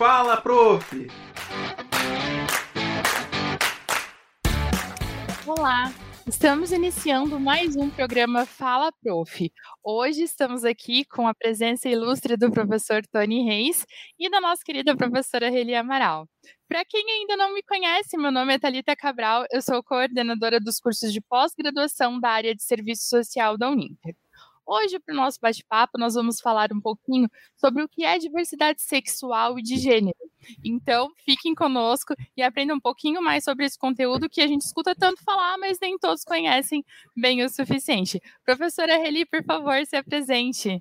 Fala, prof! Olá, estamos iniciando mais um programa Fala Prof. Hoje estamos aqui com a presença ilustre do professor Tony Reis e da nossa querida professora Reli Amaral. Para quem ainda não me conhece, meu nome é Talita Cabral, eu sou coordenadora dos cursos de pós-graduação da área de serviço social da Uninter. Hoje, para o nosso bate-papo, nós vamos falar um pouquinho sobre o que é diversidade sexual e de gênero. Então, fiquem conosco e aprendam um pouquinho mais sobre esse conteúdo que a gente escuta tanto falar, mas nem todos conhecem bem o suficiente. Professora Reli, por favor, se apresente.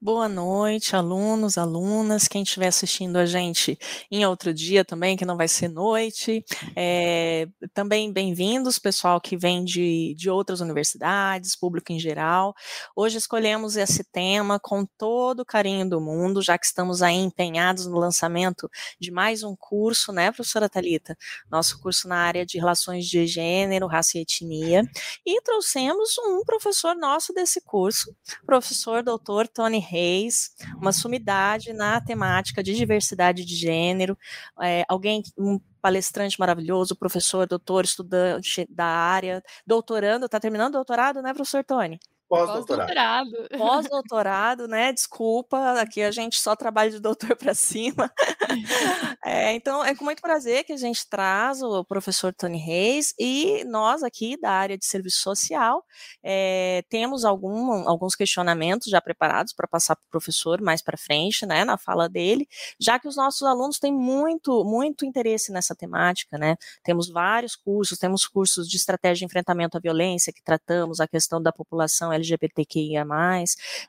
Boa noite, alunos, alunas, quem estiver assistindo a gente em outro dia também, que não vai ser noite. É, também bem-vindos, pessoal que vem de, de outras universidades, público em geral. Hoje escolhemos esse tema com todo o carinho do mundo, já que estamos aí empenhados no lançamento de mais um curso, né, professora Talita? Nosso curso na área de relações de gênero, raça e etnia. E trouxemos um professor nosso desse curso, professor doutor Tony Reis, uma sumidade na temática de diversidade de gênero, é, alguém, um palestrante maravilhoso, professor, doutor, estudante da área, doutorando, está terminando o doutorado, né, professor Tony? Pós-doutorado. Pós-doutorado, né? Desculpa, aqui a gente só trabalha de doutor para cima. É, então, é com muito prazer que a gente traz o professor Tony Reis e nós aqui da área de serviço social é, temos algum, alguns questionamentos já preparados para passar para o professor mais para frente, né, na fala dele, já que os nossos alunos têm muito, muito interesse nessa temática, né? Temos vários cursos, temos cursos de estratégia de enfrentamento à violência que tratamos a questão da população LGBTQIA+.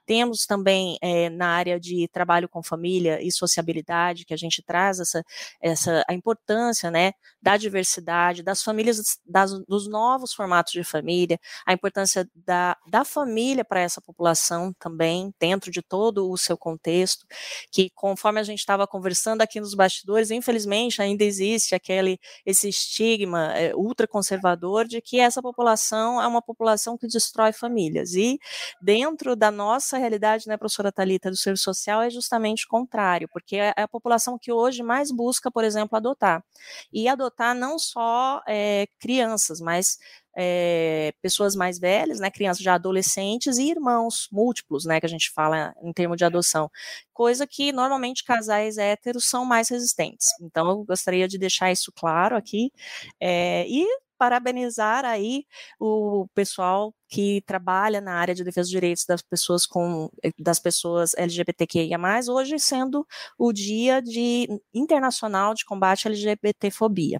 Temos também é, na área de trabalho com família e sociabilidade, que a gente traz essa, essa a importância né, da diversidade, das famílias, das, dos novos formatos de família, a importância da, da família para essa população também, dentro de todo o seu contexto, que conforme a gente estava conversando aqui nos bastidores, infelizmente ainda existe aquele esse estigma é, ultraconservador de que essa população é uma população que destrói famílias. E dentro da nossa realidade, né, professora Talita, do serviço social, é justamente o contrário, porque é, é a população que hoje mais busca, por exemplo, adotar. E adotar não só é, crianças, mas é, pessoas mais velhas, né, crianças já adolescentes e irmãos múltiplos, né, que a gente fala em termos de adoção, coisa que normalmente casais héteros são mais resistentes. Então, eu gostaria de deixar isso claro aqui é, e parabenizar aí o pessoal que trabalha na área de defesa dos direitos das pessoas com eh, das pessoas LGBTQIA+, hoje sendo o Dia de Internacional de Combate à LGBTfobia.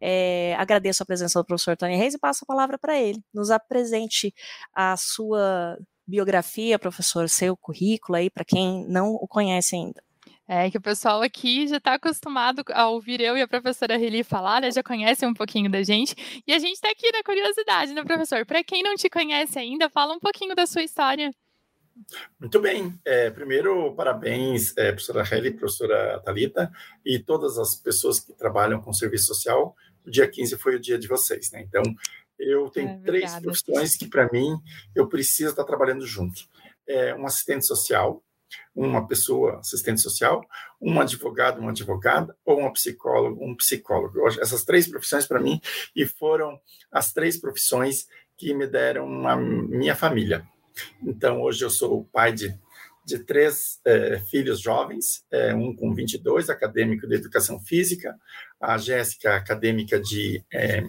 É, agradeço a presença do professor Tony Reis e passo a palavra para ele. Nos apresente a sua biografia, professor, seu currículo aí para quem não o conhece ainda. É que o pessoal aqui já está acostumado a ouvir eu e a professora Reli falar, né? já conhece um pouquinho da gente. E a gente está aqui na curiosidade, né, professor? Para quem não te conhece ainda, fala um pouquinho da sua história. Muito bem. É, primeiro, parabéns, é, professora Reli, professora Talita e todas as pessoas que trabalham com serviço social. O dia 15 foi o dia de vocês, né? Então, eu tenho é, três profissões que, para mim, eu preciso estar trabalhando junto. É, um assistente social, uma pessoa assistente social, um advogado, uma advogada, ou uma psicólogo, um psicólogo. Essas três profissões para mim e foram as três profissões que me deram a minha família. Então, hoje eu sou pai de, de três é, filhos jovens, é, um com 22, acadêmico de educação física, a Jéssica, acadêmica de é,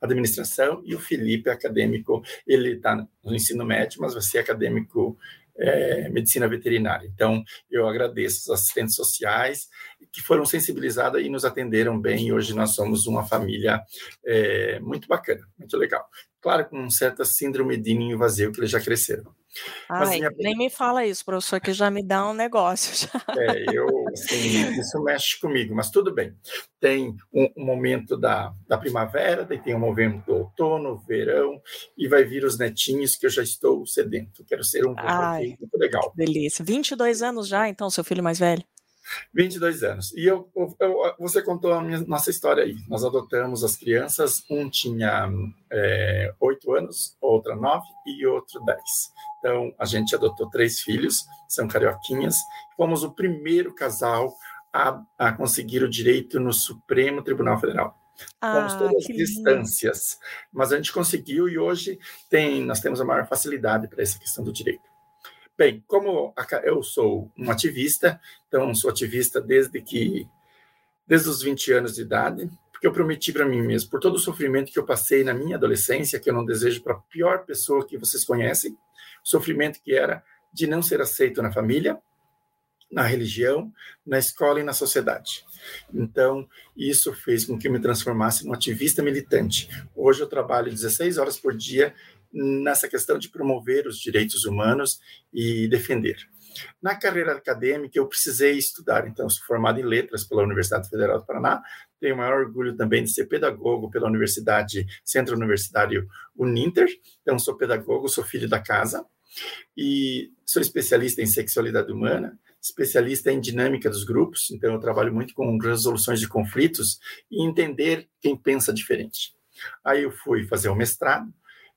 administração, e o Felipe, acadêmico, ele está no ensino médio, mas vai ser acadêmico é, medicina veterinária. Então, eu agradeço os assistentes sociais que foram sensibilizados e nos atenderam bem. E hoje nós somos uma família é, muito bacana, muito legal. Claro, com certa síndrome de ninho vazio, que eles já cresceram. Ai, minha... nem me fala isso, professor, que já me dá um negócio. Já. É, eu, assim, isso mexe comigo, mas tudo bem. Tem um, um, momento da, da primavera, daí tem um momento do outono, verão, e vai vir os netinhos que eu já estou sedento. Quero ser um Ai, muito legal. Delícia. 22 anos já, então, seu filho mais velho? 22 anos. E eu, eu, você contou a minha, nossa história aí. Nós adotamos as crianças, um tinha é, 8 anos, outra 9 e outro 10. Então, a gente adotou três filhos, são carioquinhas. Fomos o primeiro casal a, a conseguir o direito no Supremo Tribunal Federal. Fomos ah, todas as distâncias, mas a gente conseguiu e hoje tem, nós temos a maior facilidade para essa questão do direito. Bem, como eu sou um ativista, então sou ativista desde que desde os 20 anos de idade, porque eu prometi para mim mesmo, por todo o sofrimento que eu passei na minha adolescência, que eu não desejo para a pior pessoa que vocês conhecem, sofrimento que era de não ser aceito na família, na religião, na escola e na sociedade. Então, isso fez com que eu me transformasse num ativista militante. Hoje eu trabalho 16 horas por dia nessa questão de promover os direitos humanos e defender. Na carreira acadêmica, eu precisei estudar, então, sou formado em letras pela Universidade Federal do Paraná, tenho o maior orgulho também de ser pedagogo pela Universidade, Centro Universitário Uninter, então, sou pedagogo, sou filho da casa, e sou especialista em sexualidade humana, especialista em dinâmica dos grupos, então, eu trabalho muito com resoluções de conflitos e entender quem pensa diferente. Aí eu fui fazer o mestrado,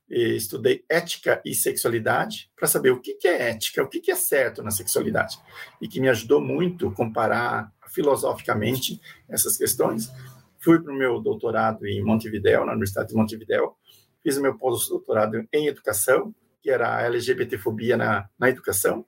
estudei ética e sexualidade para saber o que, é ética, o que, é certo na sexualidade, e que me ajudou muito comparar filosoficamente essas questões. Fui para o meu doutorado em Montevideo, na Universidade de Montevideo, fiz o meu pós-doutorado em educação, que era a LGBTfobia na, na educação,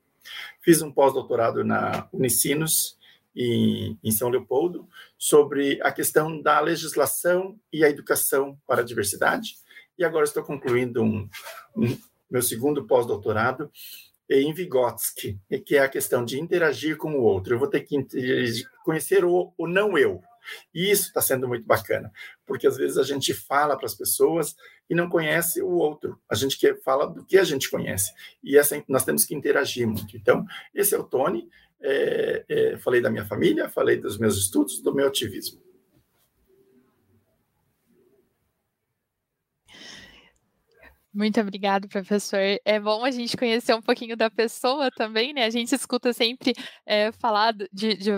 fiz um pós-doutorado na Unicinos, em, em, São Leopoldo, sobre a questão da legislação e a educação para a diversidade, e agora estou concluindo um, um meu segundo pós-doutorado em Vygotsky, que é a questão de interagir com o outro. Eu vou ter que conhecer o, o não eu. E isso está sendo muito bacana, porque às vezes a gente fala para as pessoas e não conhece o outro. A gente quer fala do que a gente conhece. E essa, nós temos que interagir muito. Então, esse é o Tony. É, é, falei da minha família, falei dos meus estudos, do meu ativismo. Muito obrigado, professor. É bom a gente conhecer um pouquinho da pessoa também, né? A gente escuta sempre é, falar de, de,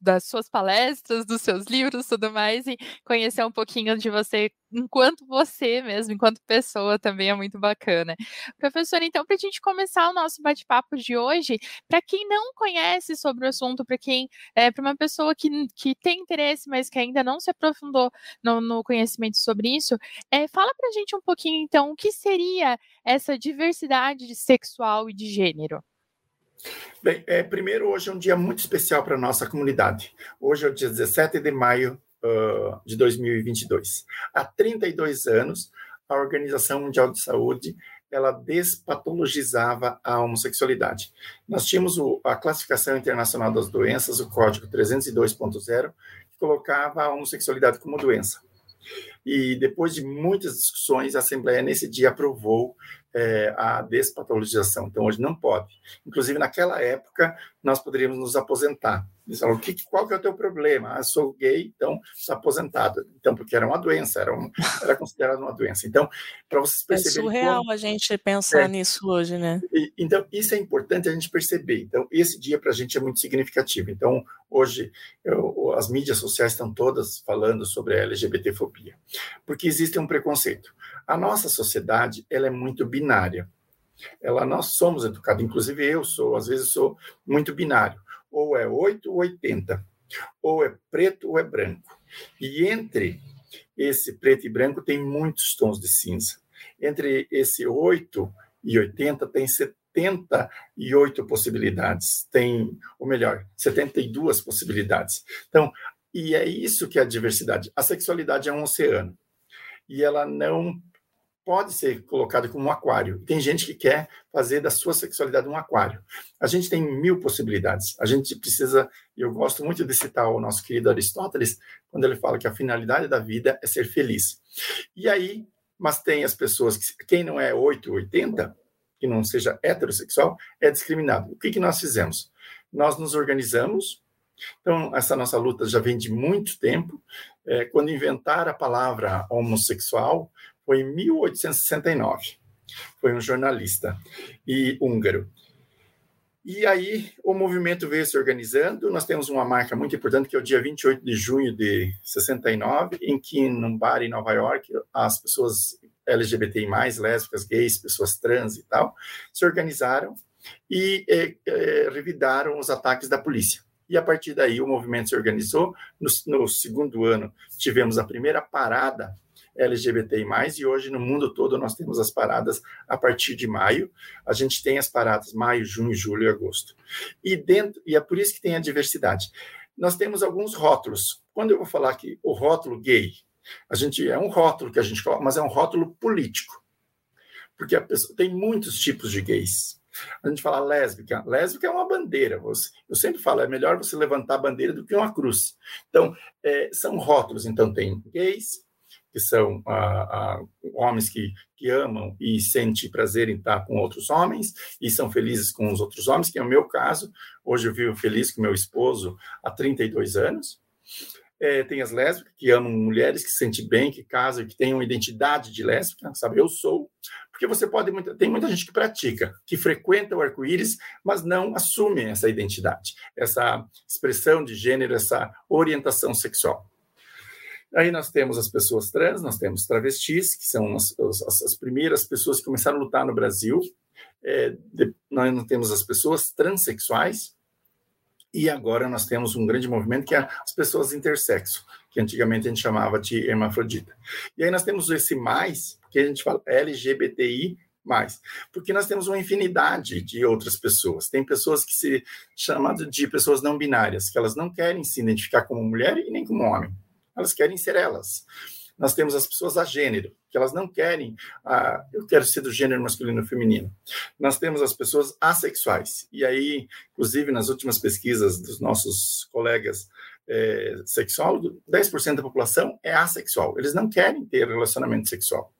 das suas palestras, dos seus livros, tudo mais, e conhecer um pouquinho de você enquanto você mesmo, enquanto pessoa, também é muito bacana. Professor, então, para a gente começar o nosso bate-papo de hoje, para quem não conhece sobre o assunto, para quem é para uma pessoa que, que tem interesse, mas que ainda não se aprofundou no, no conhecimento sobre isso, é, fala para a gente um pouquinho, então, o que seria essa diversidade sexual e de gênero? Bem, é, primeiro, hoje é um dia muito especial para a nossa comunidade. Hoje é o dia 17 de maio uh, de 2022. Há 32 anos, a Organização Mundial de Saúde ela despatologizava a homossexualidade. Nós tínhamos o, a classificação internacional das doenças, o código 302.0, que colocava a homossexualidade como doença. E depois de muitas discussões, a Assembleia nesse dia aprovou é, a despatologização. Então, hoje não pode. Inclusive, naquela época, nós poderíamos nos aposentar. Eles falam, que, qual que é o teu problema? Ah, sou gay, então sou aposentado. Então, porque era uma doença, era, um, era considerado uma doença. Então, para vocês é perceberem... É surreal como... a gente pensar é, nisso hoje, né? E, então, isso é importante a gente perceber. Então, esse dia para a gente é muito significativo. Então, hoje, eu, as mídias sociais estão todas falando sobre a LGBTfobia, porque existe um preconceito. A nossa sociedade, ela é muito binária. Ela, nós somos educados, inclusive eu sou, às vezes sou muito binário ou é 8 ou 80, ou é preto ou é branco. E entre esse preto e branco tem muitos tons de cinza. Entre esse 8 e 80 tem 78 possibilidades, tem, ou melhor, 72 possibilidades. Então, e é isso que é a diversidade. A sexualidade é um oceano. E ela não pode ser colocado como um aquário. Tem gente que quer fazer da sua sexualidade um aquário. A gente tem mil possibilidades. A gente precisa, e eu gosto muito de citar o nosso querido Aristóteles, quando ele fala que a finalidade da vida é ser feliz. E aí, mas tem as pessoas que, quem não é 8, 80, que não seja heterossexual, é discriminado. O que, que nós fizemos? Nós nos organizamos, então, essa nossa luta já vem de muito tempo. É, quando inventaram a palavra homossexual, foi em 1869. Foi um jornalista e húngaro. E aí o movimento veio se organizando. Nós temos uma marca muito importante que é o dia 28 de junho de 69, em que num bar em Nova York as pessoas LGBTI+, lésbicas, gays, pessoas trans e tal, se organizaram e é, é, revidaram os ataques da polícia. e a partir daí o movimento se organizou. No, no segundo ano, tivemos a primeira parada LGBTI+, e hoje no mundo todo nós temos as paradas a partir de maio. A gente tem as paradas maio, junho, julho e agosto. E dentro e é por isso que tem a diversidade. Nós temos alguns rótulos. Quando eu vou falar que o rótulo gay, a gente é um rótulo que a gente coloca, mas é um rótulo político. Porque a pessoa tem muitos tipos de gays. A gente fala lésbica. Lésbica é uma bandeira. Eu sempre falo, é melhor você levantar a bandeira do que uma cruz. Então, é, são rótulos. Então, tem gays, que são ah, ah, homens que, que amam e sentem prazer em estar com outros homens e são felizes com os outros homens, que é o meu caso. Hoje eu vivo feliz com meu esposo há 32 anos. É, tem as lésbicas que amam mulheres, que se sentem bem, que casam, que têm uma identidade de lésbica, sabe? Eu sou. Porque você pode. Tem muita gente que pratica, que frequenta o arco-íris, mas não assume essa identidade, essa expressão de gênero, essa orientação sexual. Aí nós temos as pessoas trans, nós temos travestis, que são as, as, as primeiras pessoas que começaram a lutar no Brasil. É, de, nós não temos as pessoas transexuais, e agora nós temos um grande movimento que é as pessoas intersexo, que antigamente a gente chamava de hermafrodita. E aí nós temos esse mais, que a gente fala LGBTI, mais, porque nós temos uma infinidade de outras pessoas. Tem pessoas que se chamam de pessoas não binárias, que elas não querem se identificar como mulher e nem como homem elas querem ser elas. Nós temos as pessoas a gênero, que elas não querem, ah, eu quero ser do gênero masculino ou feminino. Nós temos as pessoas assexuais, e aí, inclusive, nas últimas pesquisas dos nossos colegas é, sexólogos, 10% da população é assexual, eles não querem ter relacionamento sexual.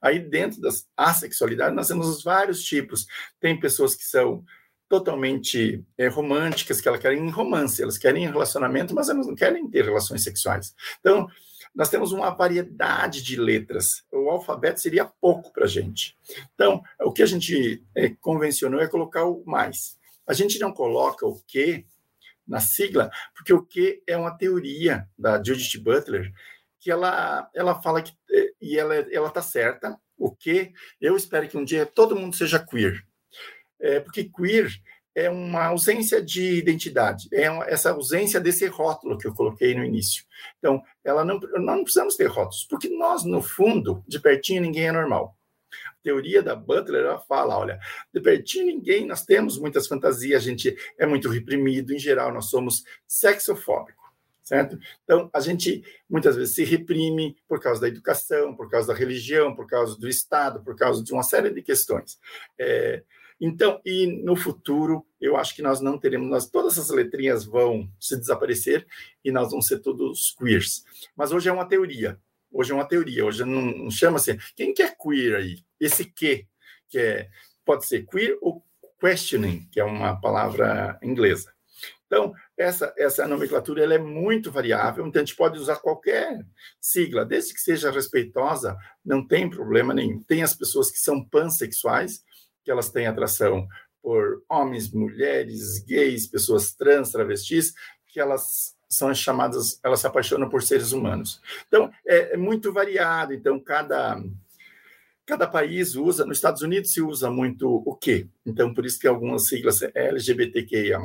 Aí, dentro da assexualidade, nós temos os vários tipos. Tem pessoas que são totalmente é, românticas, que elas querem romance, elas querem relacionamento, mas elas não querem ter relações sexuais. Então, nós temos uma variedade de letras. O alfabeto seria pouco para a gente. Então, o que a gente é, convencionou é colocar o mais. A gente não coloca o que na sigla, porque o que é uma teoria da Judith Butler, que ela, ela fala que, é, e ela está certa, o que eu espero que um dia todo mundo seja queer é, porque queer é uma ausência de identidade, é uma, essa ausência desse rótulo que eu coloquei no início. Então, ela não, nós não precisamos ter rótulos, porque nós, no fundo, de pertinho, ninguém é normal. A teoria da Butler, ela fala, olha, de pertinho ninguém, nós temos muitas fantasias, a gente é muito reprimido, em geral, nós somos sexofóbicos certo? Então, a gente muitas vezes se reprime por causa da educação, por causa da religião, por causa do Estado, por causa de uma série de questões. É, então, e no futuro, eu acho que nós não teremos, nós, todas essas letrinhas vão se desaparecer e nós vamos ser todos queers. Mas hoje é uma teoria. Hoje é uma teoria. Hoje não, não chama-se. Quem que é queer aí? Esse que, que é, pode ser queer ou questioning, que é uma palavra inglesa. Então, essa, essa nomenclatura ela é muito variável, então a gente pode usar qualquer sigla, desde que seja respeitosa, não tem problema nenhum. Tem as pessoas que são pansexuais, que elas têm atração por homens, mulheres, gays, pessoas trans, travestis, que elas são chamadas, elas se apaixonam por seres humanos. Então, é, é muito variado. Então, cada cada país usa, nos Estados Unidos se usa muito o quê? Então, por isso que algumas siglas é LGBTQIA+,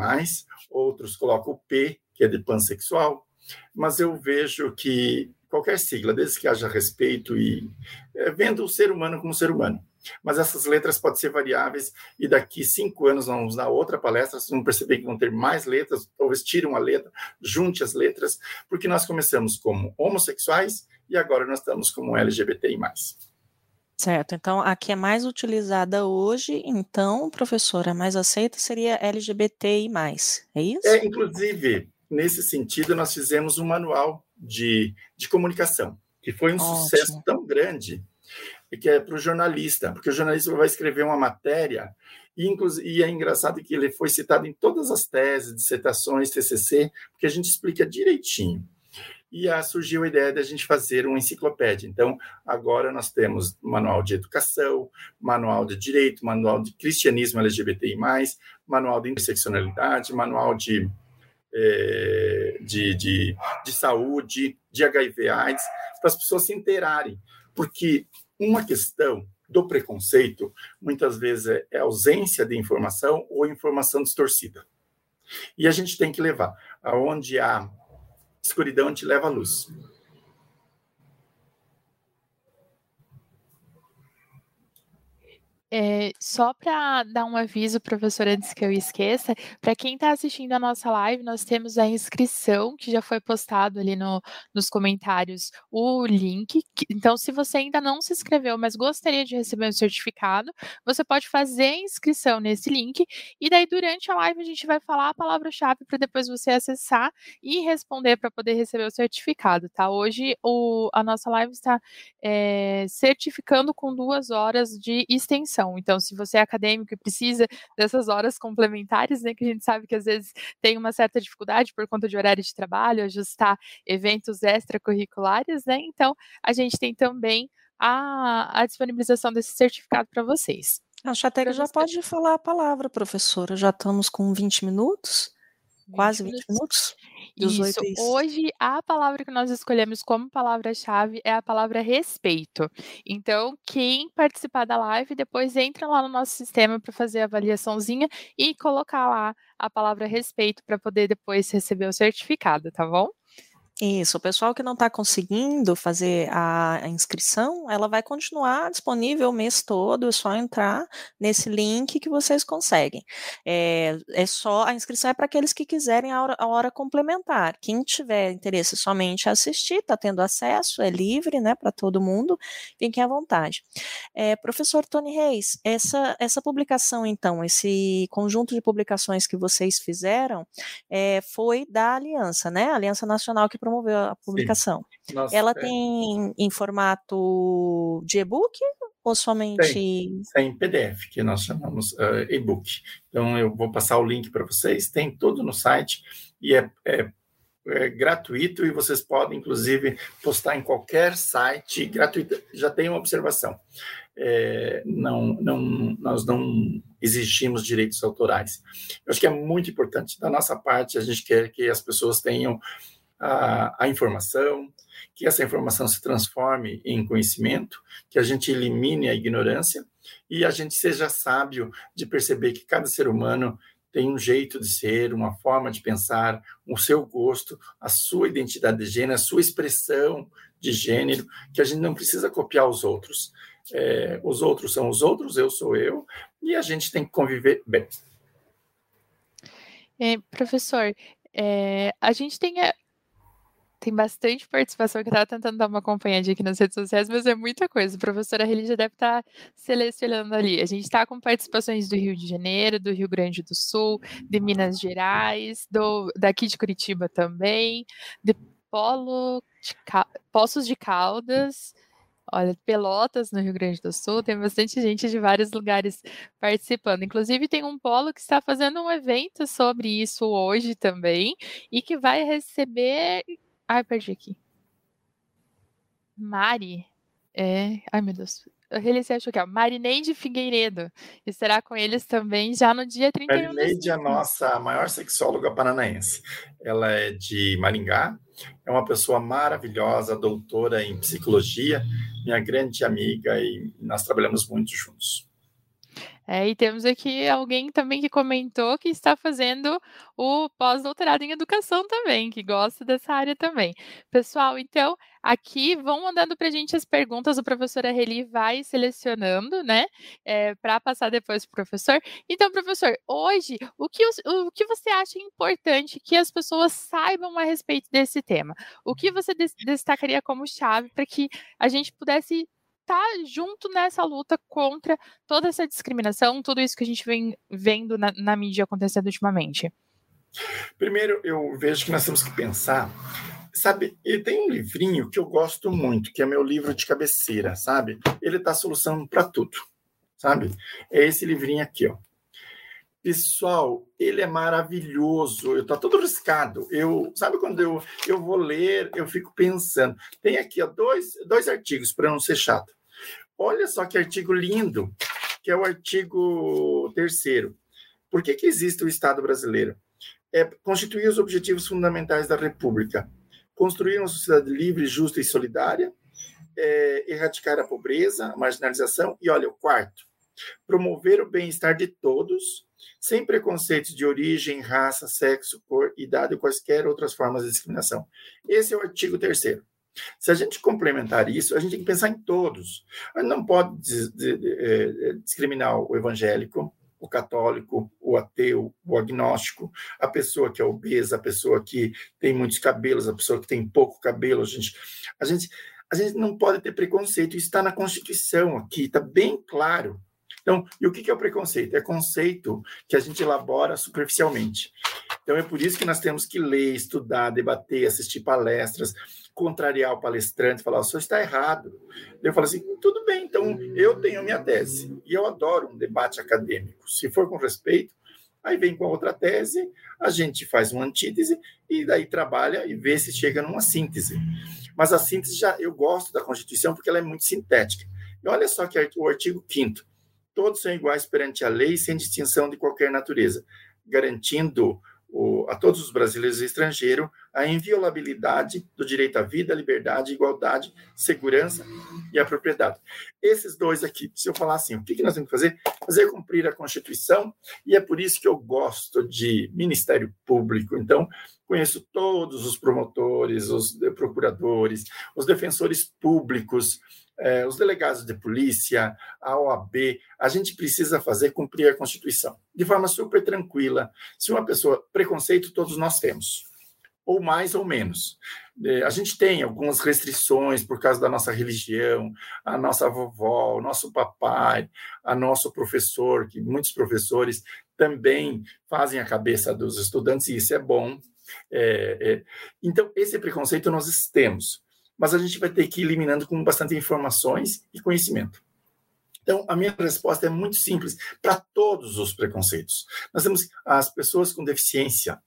outros colocam o P, que é de pansexual, mas eu vejo que qualquer sigla, desde que haja respeito e é, vendo o ser humano como ser humano. Mas essas letras podem ser variáveis e daqui cinco anos vamos dar outra palestra, vocês vão perceber que vão ter mais letras, talvez tire uma letra, junte as letras, porque nós começamos como homossexuais e agora nós estamos como LGBTI+. Certo, então a que é mais utilizada hoje, então, professora, mais aceita seria LGBTI+, é isso? É, inclusive, nesse sentido, nós fizemos um manual de, de comunicação, que foi um Ótimo. sucesso tão grande que é para o jornalista, porque o jornalista vai escrever uma matéria, e, e é engraçado que ele foi citado em todas as teses, dissertações, TCC, porque a gente explica direitinho. E aí surgiu a ideia de a gente fazer uma enciclopédia. Então, agora nós temos manual de educação, manual de direito, manual de cristianismo LGBTI+, manual de interseccionalidade, manual de, é, de, de, de saúde, de HIV AIDS, para as pessoas se inteirarem. Porque uma questão do preconceito, muitas vezes, é ausência de informação ou informação distorcida. E a gente tem que levar. aonde a escuridão te leva à luz. É, só para dar um aviso, professor, antes que eu esqueça, para quem está assistindo a nossa live, nós temos a inscrição que já foi postado ali no, nos comentários o link. Então, se você ainda não se inscreveu, mas gostaria de receber um certificado, você pode fazer a inscrição nesse link e daí durante a live a gente vai falar a palavra-chave para depois você acessar e responder para poder receber o certificado, tá? Hoje o, a nossa live está é, certificando com duas horas de extensão. Então, se você é acadêmico e precisa dessas horas complementares, né, que a gente sabe que às vezes tem uma certa dificuldade por conta de horário de trabalho, ajustar eventos extracurriculares, né? Então, a gente tem também a, a disponibilização desse certificado para vocês. A Chatega já pode falar a palavra, professora. Já estamos com 20 minutos. 20 quase 20 minutos. minutos. Isso. isso. Hoje, a palavra que nós escolhemos como palavra-chave é a palavra respeito. Então, quem participar da live, depois entra lá no nosso sistema para fazer a avaliaçãozinha e colocar lá a palavra respeito para poder depois receber o certificado, tá bom? Isso, o pessoal que não está conseguindo fazer a, a, inscrição, ela vai continuar disponível o mês todo, é só entrar nesse link que vocês conseguem. É, é só, a inscrição é para aqueles que quiserem a hora, a hora, complementar. Quem tiver interesse somente assistir, está tendo acesso, é livre, né, para todo mundo, fiquem à vontade. É, professor Tony Reis, essa, essa publicação, então, esse conjunto de publicações que vocês fizeram, é, foi da Aliança, né, Aliança Nacional que promoveu a publicação. Nossa, Ela é. tem em formato de e-book ou somente. Tem, tem PDF, que nós chamamos uh, e-book. Então, eu vou passar o link para vocês, tem todo no site e é, é, é, gratuito e vocês podem, inclusive, postar em qualquer site gratuito. Já tem uma observação. É, não, não, nós não exigimos direitos autorais. Eu acho que é muito importante. Da nossa parte, a gente quer que as pessoas tenham a, a informação, que essa informação se transforme em conhecimento, que a gente elimine a ignorância e a gente seja sábio de perceber que cada ser humano tem um jeito de ser, uma forma de pensar, o seu gosto, a sua identidade de gênero, a sua expressão de gênero, que a gente não precisa copiar os outros. É, os outros são os outros, eu sou eu, e a gente tem que conviver bem. É, professor, é, a gente tem tem bastante participação que eu estava tentando dar uma acompanhadinha aqui nas redes sociais, mas é muita coisa. A professora já deve estar tá selecionando ali. A gente está com participações do Rio de Janeiro, do Rio Grande do Sul, de Minas Gerais, do, daqui de Curitiba também, de Polo, de, Poços de Caldas, Olha, Pelotas, no Rio Grande do Sul, tem bastante gente de vários lugares participando. Inclusive, tem um polo que está fazendo um evento sobre isso hoje também e que vai receber Ai, perdi aqui. Mari. É. Ai, meu Deus. Eu relicei achou que é Marineide Figueiredo. E será com eles também já no dia 31 Marineide é a nossa maior sexóloga paranaense. Ela é de Maringá, é uma pessoa maravilhosa, doutora em psicologia, minha grande amiga, e nós trabalhamos muito juntos. É, e temos aqui alguém também que comentou que está fazendo o pós-doutorado em educação também, que gosta dessa área também. Pessoal, então, aqui vão mandando para a gente as perguntas, o professor Arreli vai selecionando, né, é, para passar depois para o professor. Então, professor, hoje, o que, o, o que você acha importante que as pessoas saibam a respeito desse tema? O que você destacaria como chave para que a gente pudesse tá junto nessa luta contra toda essa discriminação, tudo isso que a gente vem vendo na, na mídia acontecendo ultimamente? Primeiro, eu vejo que nós temos que pensar sabe, ele tem um livrinho que eu gosto muito, que é meu livro de cabeceira, sabe? Ele dá solução para tudo, sabe? É esse livrinho aqui, ó. Pessoal, ele é maravilhoso. Eu tô todo riscado. Eu, sabe quando eu, eu vou ler, eu fico pensando. Tem aqui ó, dois, dois artigos para não ser chato. Olha só que artigo lindo, que é o artigo terceiro. Por que, que existe o Estado brasileiro? É constituir os objetivos fundamentais da República, construir uma sociedade livre, justa e solidária, é, erradicar a pobreza, a marginalização e olha o quarto, promover o bem-estar de todos sem preconceitos de origem, raça, sexo, cor, idade ou quaisquer outras formas de discriminação. Esse é o artigo 3 se a gente complementar isso, a gente tem que pensar em todos. A gente não pode é, discriminar o evangélico, o católico, o ateu, o agnóstico, a pessoa que é obesa, a pessoa que tem muitos cabelos, a pessoa que tem pouco cabelo. A gente, a gente, a gente não pode ter preconceito. Isso está na Constituição aqui, está bem claro. Então, e o que é o preconceito? É conceito que a gente elabora superficialmente. Então, é por isso que nós temos que ler, estudar, debater, assistir palestras, contrariar o palestrante, falar, o senhor está errado. Eu falo assim, tudo bem, então eu tenho minha tese. E eu adoro um debate acadêmico. Se for com respeito, aí vem com a outra tese, a gente faz uma antítese e daí trabalha e vê se chega numa síntese. Mas a síntese já eu gosto da Constituição porque ela é muito sintética. E olha só que o artigo 5 todos são iguais perante a lei, sem distinção de qualquer natureza, garantindo o, a todos os brasileiros e estrangeiros a inviolabilidade do direito à vida, liberdade, igualdade, segurança e à propriedade. Esses dois aqui, se eu falar assim, o que, que nós temos que fazer? Fazer cumprir a Constituição, e é por isso que eu gosto de Ministério Público. Então, conheço todos os promotores, os procuradores, os defensores públicos, é, os delegados de polícia, a OAB, a gente precisa fazer cumprir a Constituição de forma super tranquila. Se uma pessoa, preconceito todos nós temos, ou mais ou menos. É, a gente tem algumas restrições por causa da nossa religião, a nossa vovó, o nosso papai, a nosso professor, que muitos professores também fazem a cabeça dos estudantes, e isso é bom. É, é, então, esse preconceito nós temos mas a gente vai ter que ir eliminando com bastante informações e conhecimento. Então, a minha resposta é muito simples para todos os preconceitos. Nós temos as pessoas com deficiência.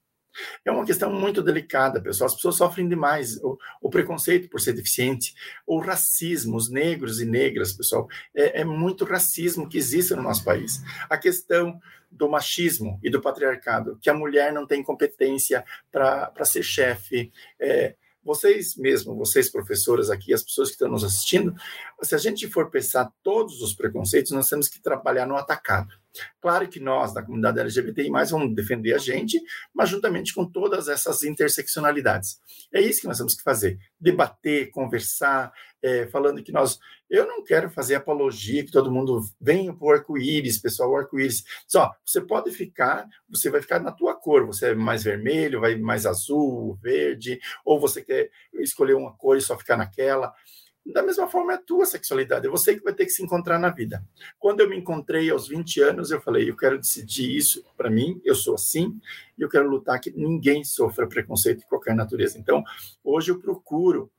É uma questão muito delicada, pessoal. As pessoas sofrem demais. O, o preconceito por ser deficiente, o racismo, os negros e negras, pessoal. É, é muito racismo que existe no nosso país. A questão do machismo e do patriarcado, que a mulher não tem competência para ser chefe. É, vocês mesmo, vocês professoras aqui, as pessoas que estão nos assistindo, se a gente for pensar todos os preconceitos, nós temos que trabalhar no atacado. Claro que nós, da comunidade LGBTI+, vamos defender a gente, mas juntamente com todas essas interseccionalidades. É isso que nós temos que fazer, debater, conversar, é, falando que nós... Eu não quero fazer apologia, que todo mundo venha para o arco-íris, pessoal, o arco-íris. Só, você pode ficar, você vai ficar na tua cor, você é mais vermelho, vai mais azul, verde, ou você quer escolher uma cor e só ficar naquela. Da mesma forma, é a tua sexualidade, é você que vai ter que se encontrar na vida. Quando eu me encontrei aos 20 anos, eu falei: eu quero decidir isso para mim, eu sou assim, e eu quero lutar que ninguém sofra preconceito de qualquer natureza. Então, hoje eu procuro,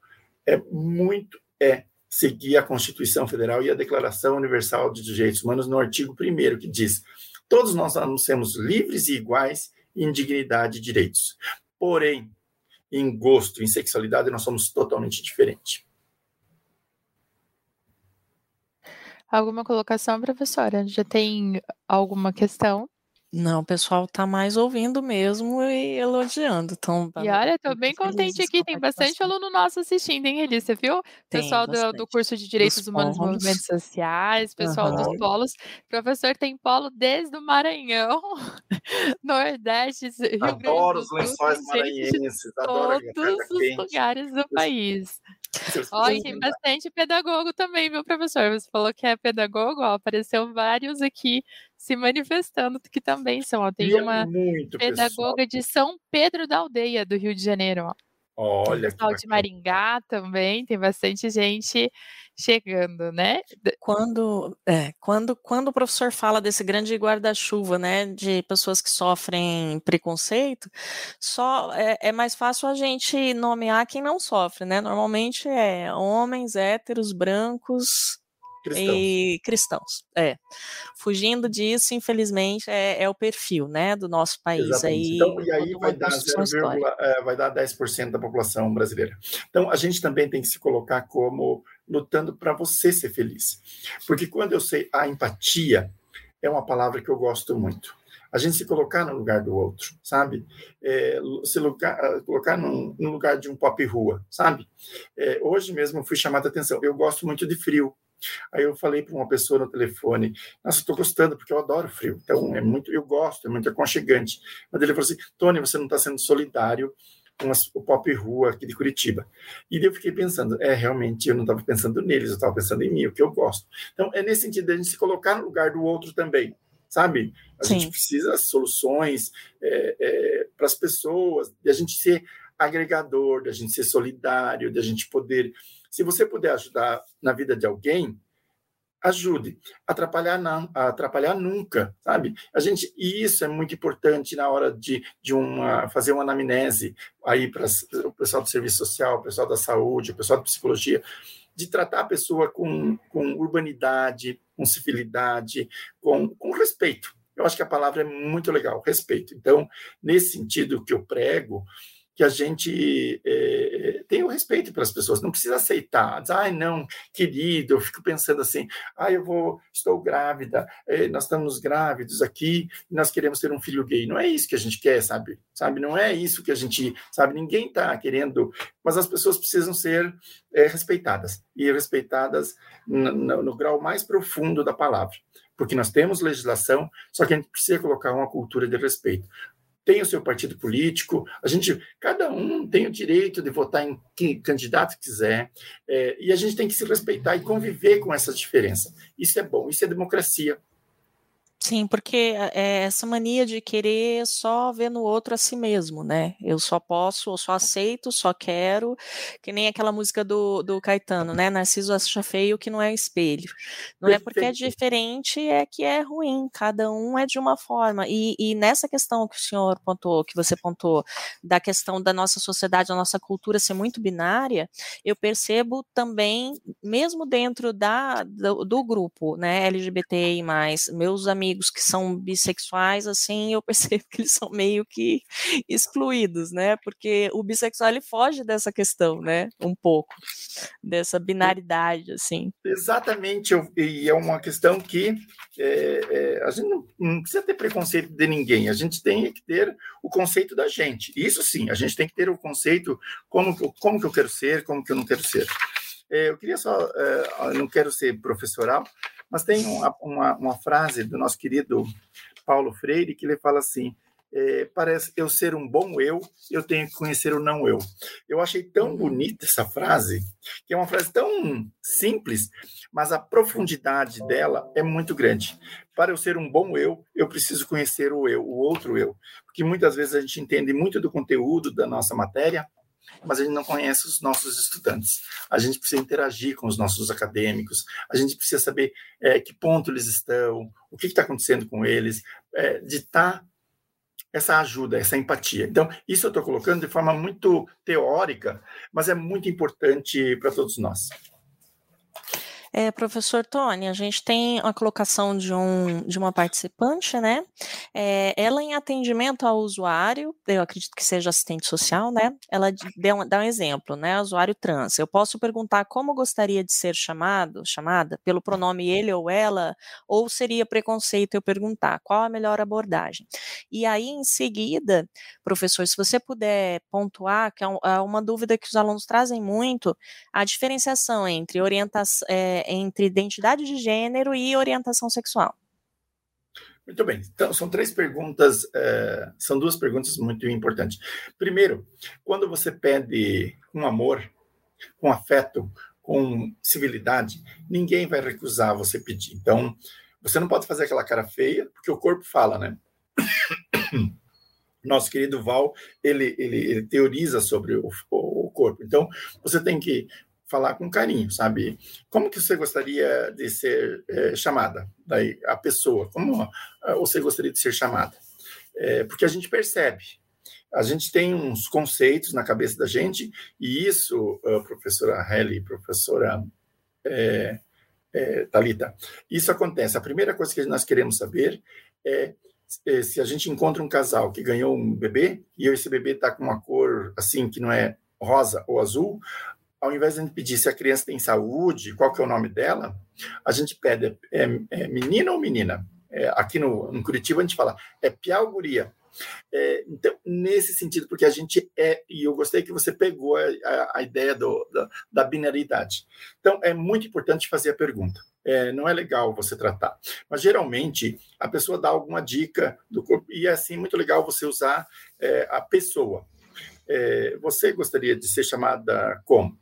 é muito, é seguir a Constituição Federal e a Declaração Universal de Direitos Humanos no artigo 1 que diz: todos nós somos livres e iguais em dignidade e direitos. Porém, em gosto, em sexualidade, nós somos totalmente diferentes. Alguma colocação, professora? Já tem alguma questão? Não, o pessoal está mais ouvindo mesmo e elogiando. Então, E olha, estou bem contente aqui, tem bastante aluno nosso assistindo, hein? Você viu? Pessoal do, do curso de Direitos Dos Humanos e Movimentos Sociais, pessoal dos polos. Professor tem polo desde o Maranhão, Nordeste, Rio Grande do Adoro os lençóis maranhenses, adoro todos os lugares do país. Olha, tem bastante pedagogo também, viu, professor? Você falou que é pedagogo, ó, apareceu vários aqui se manifestando, que também são. Ó, tem é uma é pedagoga pessoal. de São Pedro da Aldeia, do Rio de Janeiro. Ó. Olha, pessoal de Maringá também, tem bastante gente chegando, né? Quando, é, quando, quando o professor fala desse grande guarda-chuva, né, de pessoas que sofrem preconceito, só é, é, mais fácil a gente nomear quem não sofre, né? Normalmente é homens héteros, brancos, cristãos. e cristãos. É. Fugindo disso, infelizmente, é, é o perfil né, do nosso país. Aí, então, e aí vai dar, 0, é, vai dar 10% da população brasileira. Então, a gente também tem que se colocar como lutando para você ser feliz. Porque quando eu sei a empatia, é uma palavra que eu gosto muito a gente se colocar no lugar do outro, sabe? É, se lugar, colocar no, no, lugar de um pop rua, sabe? É, hoje mesmo fui chamada a atenção. Eu gosto muito de frio. Aí eu falei para uma pessoa no telefone, nossa, estou gostando, porque eu adoro frio, então é muito, eu gosto, é muito aconchegante. Mas ele falou assim, Tony, você não está sendo solidário com as, o Pop Rua aqui de Curitiba. E eu fiquei pensando, é, realmente, eu não estava pensando neles, eu estava pensando em mim, o que eu gosto. Então, é nesse sentido, a gente se colocar no lugar do outro também, sabe? A Sim. gente precisa de soluções é, é, para as pessoas, de a gente ser agregador, de a gente ser solidário, de a gente poder... Se você puder ajudar na vida de alguém, ajude. Atrapalhar não, atrapalhar nunca, sabe? A gente e isso é muito importante na hora de, de uma fazer uma anamnese aí para o pessoal do serviço social, o pessoal da saúde, o pessoal da psicologia, de tratar a pessoa com, com urbanidade, com civilidade, com, com respeito. Eu acho que a palavra é muito legal, respeito. Então, nesse sentido que eu prego, que a gente é, tenha o respeito pelas pessoas, não precisa aceitar, dizer, ai não, querido, eu fico pensando assim, ai eu vou, estou grávida, é, nós estamos grávidos aqui, nós queremos ter um filho gay, não é isso que a gente quer, sabe, sabe, não é isso que a gente, sabe, ninguém está querendo, mas as pessoas precisam ser é, respeitadas, e respeitadas no, no, no grau mais profundo da palavra, porque nós temos legislação, só que a gente precisa colocar uma cultura de respeito tem o seu partido político, a gente, cada um tem o direito de votar em quem candidato quiser, é, e a gente tem que se respeitar e conviver com essa diferença. Isso é bom, isso é democracia. Sim, porque é essa mania de querer só ver no outro a si mesmo, né? Eu só posso, eu só aceito, só quero, que nem aquela música do, do Caetano, né? Narciso acha feio que não é espelho. Não é porque é diferente, é que é ruim, cada um é de uma forma. E, e nessa questão que o senhor pontuou, que você pontuou, da questão da nossa sociedade, da nossa cultura ser muito binária, eu percebo também, mesmo dentro da, do, do grupo, né, LGBTI+, meus amigos amigos que são bissexuais, assim, eu percebo que eles são meio que excluídos, né? Porque o bissexual ele foge dessa questão, né? Um pouco dessa binaridade, assim. Exatamente, e é uma questão que é, é, a gente não, não, precisa ter preconceito de ninguém, a gente tem que ter o conceito da gente. Isso sim, a gente tem que ter o conceito como, como que eu quero ser, como que eu não quero ser. É, eu queria só, é, eu não quero ser professoral, mas tem uma, uma, uma, frase do nosso querido Paulo Freire que ele fala assim: é, parece eu ser um bom eu, eu tenho que conhecer o não eu. Eu achei tão bonita essa frase, que é uma frase tão simples, mas a profundidade dela é muito grande. Para eu ser um bom eu, eu preciso conhecer o eu, o outro eu, porque muitas vezes a gente entende muito do conteúdo da nossa matéria, mas a gente não conhece os nossos estudantes. A gente precisa interagir com os nossos acadêmicos, a gente precisa saber é, que ponto eles estão, o que está acontecendo com eles, é, estar tá essa ajuda, essa empatia. Então, isso eu estou colocando de forma muito teórica, mas é muito importante para todos nós. É, professor Tony, a gente tem a colocação de, um, de uma participante, né? É, ela em atendimento ao usuário, eu acredito que seja assistente social, né? Ela deu, dá um exemplo, né? Usuário trans. Eu posso perguntar como gostaria de ser chamado, chamada, pelo pronome ele ou ela, ou seria preconceito eu perguntar qual a melhor abordagem? E aí, em seguida, professor, se você puder pontuar, que é, é uma dúvida que os alunos trazem muito, a diferenciação entre orientação. É, entre identidade de gênero e orientação sexual? Muito bem. Então, são três perguntas, é, são duas perguntas muito importantes. Primeiro, quando você pede com amor, com afeto, com civilidade, ninguém vai recusar você pedir. Então, você não pode fazer aquela cara feia, porque o corpo fala, né? Nosso querido Val, ele, ele, ele teoriza sobre o, o corpo. Então, você tem que falar com carinho, sabe? Como que você gostaria de ser é, chamada? Daí a pessoa, como ah, você gostaria de ser chamada? É, porque a gente percebe, a gente tem uns conceitos na cabeça da gente e isso, professora Helly, professora é, é, Talita, isso acontece. A primeira coisa que nós queremos saber é, é se a gente encontra um casal que ganhou um bebê e esse bebê está com uma cor assim que não é rosa ou azul, ao invés de a gente pedir se a criança tem saúde, qual que é o nome dela, a gente pede é, é menina ou menina. É, aqui no, no, Curitiba a gente fala é piau guria. É, então, nesse sentido, porque a gente é, e eu gostei que você pegou a, a, a ideia do, da, da, binaridade. Então, é muito importante fazer a pergunta. É, não é legal você tratar, mas geralmente a pessoa dá alguma dica do corpo, e é assim muito legal você usar é, a pessoa. É, você gostaria de ser chamada como?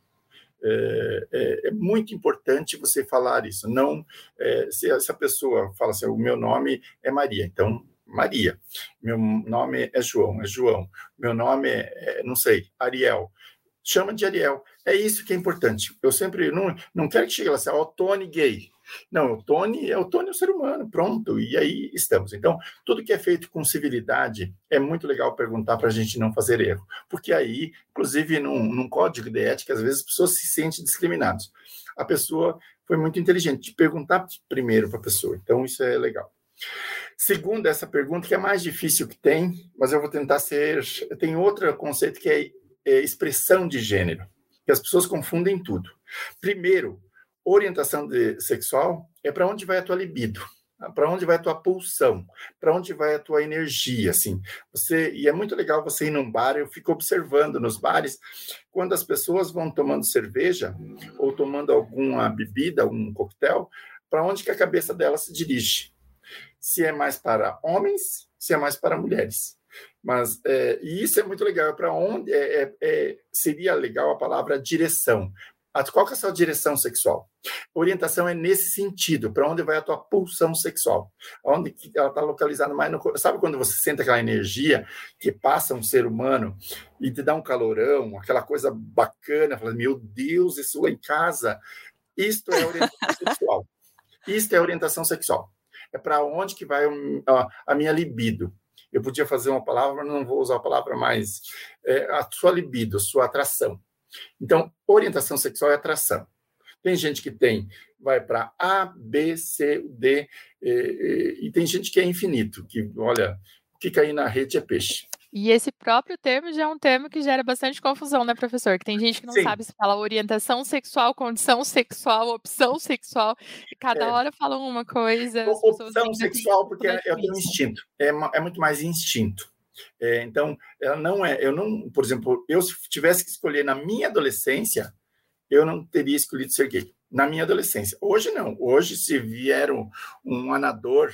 É, é, é, muito importante você falar isso. Não, é, se, a pessoa fala assim, o meu nome é Maria, então Maria. Meu nome é João, é João. Meu nome é, é não sei, Ariel. Chama de Ariel. É isso que é importante. Eu sempre não, não quero que chegue lá assim, ó, Tony gay. Não, o Tony é o Tony é ser humano, pronto, e aí estamos. Então, tudo que é feito com civilidade é muito legal perguntar para a gente não fazer erro, porque aí, inclusive, num, num código de ética, às vezes as pessoas se sentem discriminadas. A pessoa foi muito inteligente de perguntar primeiro para a pessoa, então isso é legal. Segundo essa pergunta, que é mais difícil que tem, mas eu vou tentar ser. Tem outro conceito que é, é expressão de gênero, que as pessoas confundem tudo. Primeiro, orientação de, sexual é para onde vai a tua libido, para onde vai a tua pulsão, para onde vai a tua energia, assim. Você e é muito legal você ir num bar, eu fico observando nos bares quando as pessoas vão tomando cerveja ou tomando alguma bebida, um coquetel, para onde que a cabeça dela se dirige se é mais para homens, se é mais para mulheres. Mas é, e isso é muito legal. Para onde é, é, é, seria legal a palavra direção? Qual que é a sua direção sexual? Orientação é nesse sentido, para onde vai a tua pulsão sexual? Onde ela está localizada mais no Sabe quando você sente aquela energia que passa um ser humano e te dá um calorão, aquela coisa bacana, fala, meu Deus, isso lá em casa. Isto é orientação sexual. Isto é orientação sexual é para onde que vai a, minha libido. Eu podia fazer uma palavra, mas não vou usar a palavra mais. É, a sua libido, a sua atração. Então, orientação sexual é atração. Tem gente que tem, vai para A, B, C, D, e, e, e, tem gente que é infinito, que, olha, o que cair na rede é peixe. E esse próprio termo já é um termo que gera bastante confusão, né, professor? Que tem gente que não Sim. sabe se fala orientação sexual, condição sexual, opção sexual, e cada é. hora falam uma coisa. Opção sexual, porque é, é o instinto, é, é muito mais instinto. É, então, ela não é, eu não, por exemplo, eu se tivesse que escolher na minha adolescência, eu não teria escolhido ser gay. Na minha adolescência. Hoje não. Hoje, se vier um, um anador,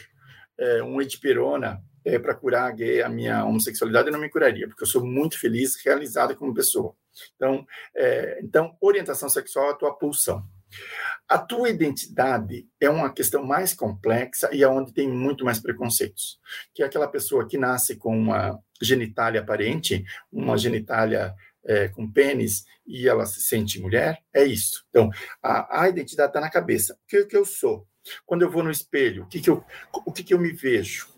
é, um edipirona, é, para curar gay, a minha homossexualidade, eu não me curaria, porque eu sou muito feliz, realizada como pessoa. Então, é, então orientação sexual é a tua pulsão. A tua identidade é uma questão mais complexa e é onde tem muito mais preconceitos. Que é aquela pessoa que nasce com uma genitália aparente, uma genitália é, com pênis e ela se sente mulher, é isso. Então, a, a identidade está na cabeça. O que, que eu sou? Quando eu vou no espelho, o que, que, eu, o que, que eu me vejo?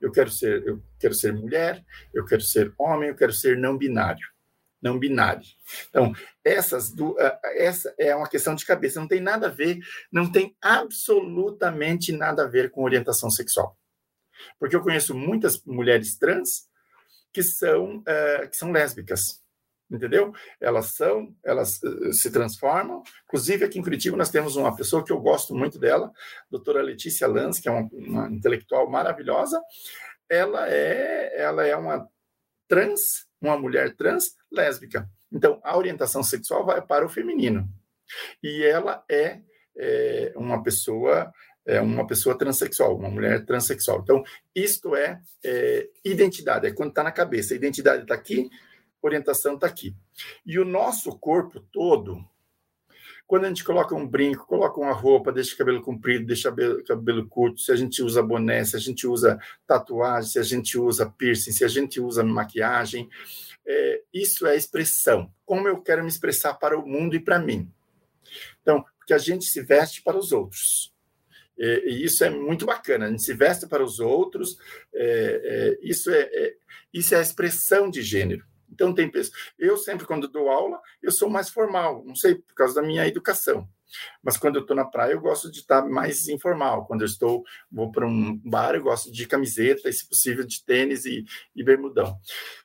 Eu quero ser, eu quero ser mulher, eu quero ser homem, eu quero ser não binário. Não binário. Então, essas do, essa é uma questão de cabeça, não tem nada a ver, não tem absolutamente nada a ver com orientação sexual. Porque eu conheço muitas mulheres trans que são, uh, que são lésbicas entendeu? Elas são, elas uh, se transformam. Inclusive, aqui em Curitiba, nós temos uma pessoa que eu gosto muito dela, doutora Letícia Lanz, que é uma, uma, intelectual maravilhosa. Ela é, ela é uma trans, uma mulher trans lésbica. Então, a orientação sexual vai para o feminino. E ela é, é uma pessoa é uma pessoa transexual, uma mulher transexual. Então, isto é, é identidade, é quando está na cabeça. A identidade está aqui, orientação está aqui. E o nosso corpo todo, quando a gente coloca um brinco, coloca uma roupa, deixa o cabelo comprido, deixa o cabelo, curto, se a gente usa boné, se a gente usa tatuagem, se a gente usa piercing, se a gente usa maquiagem, é, isso é expressão. Como eu quero me expressar para o mundo e para mim. Então, porque a gente se veste para os outros. É, e isso é muito bacana, a gente se veste para os outros, é, é, isso, é, é, isso é a expressão de gênero. Então, tem pessoas. Eu sempre, quando dou aula, eu sou mais formal, não sei, por causa da minha educação. Mas quando eu estou na praia, eu gosto de estar mais informal. Quando eu estou, vou para um bar, eu gosto de camiseta, e, se possível, de tênis e, e bermudão.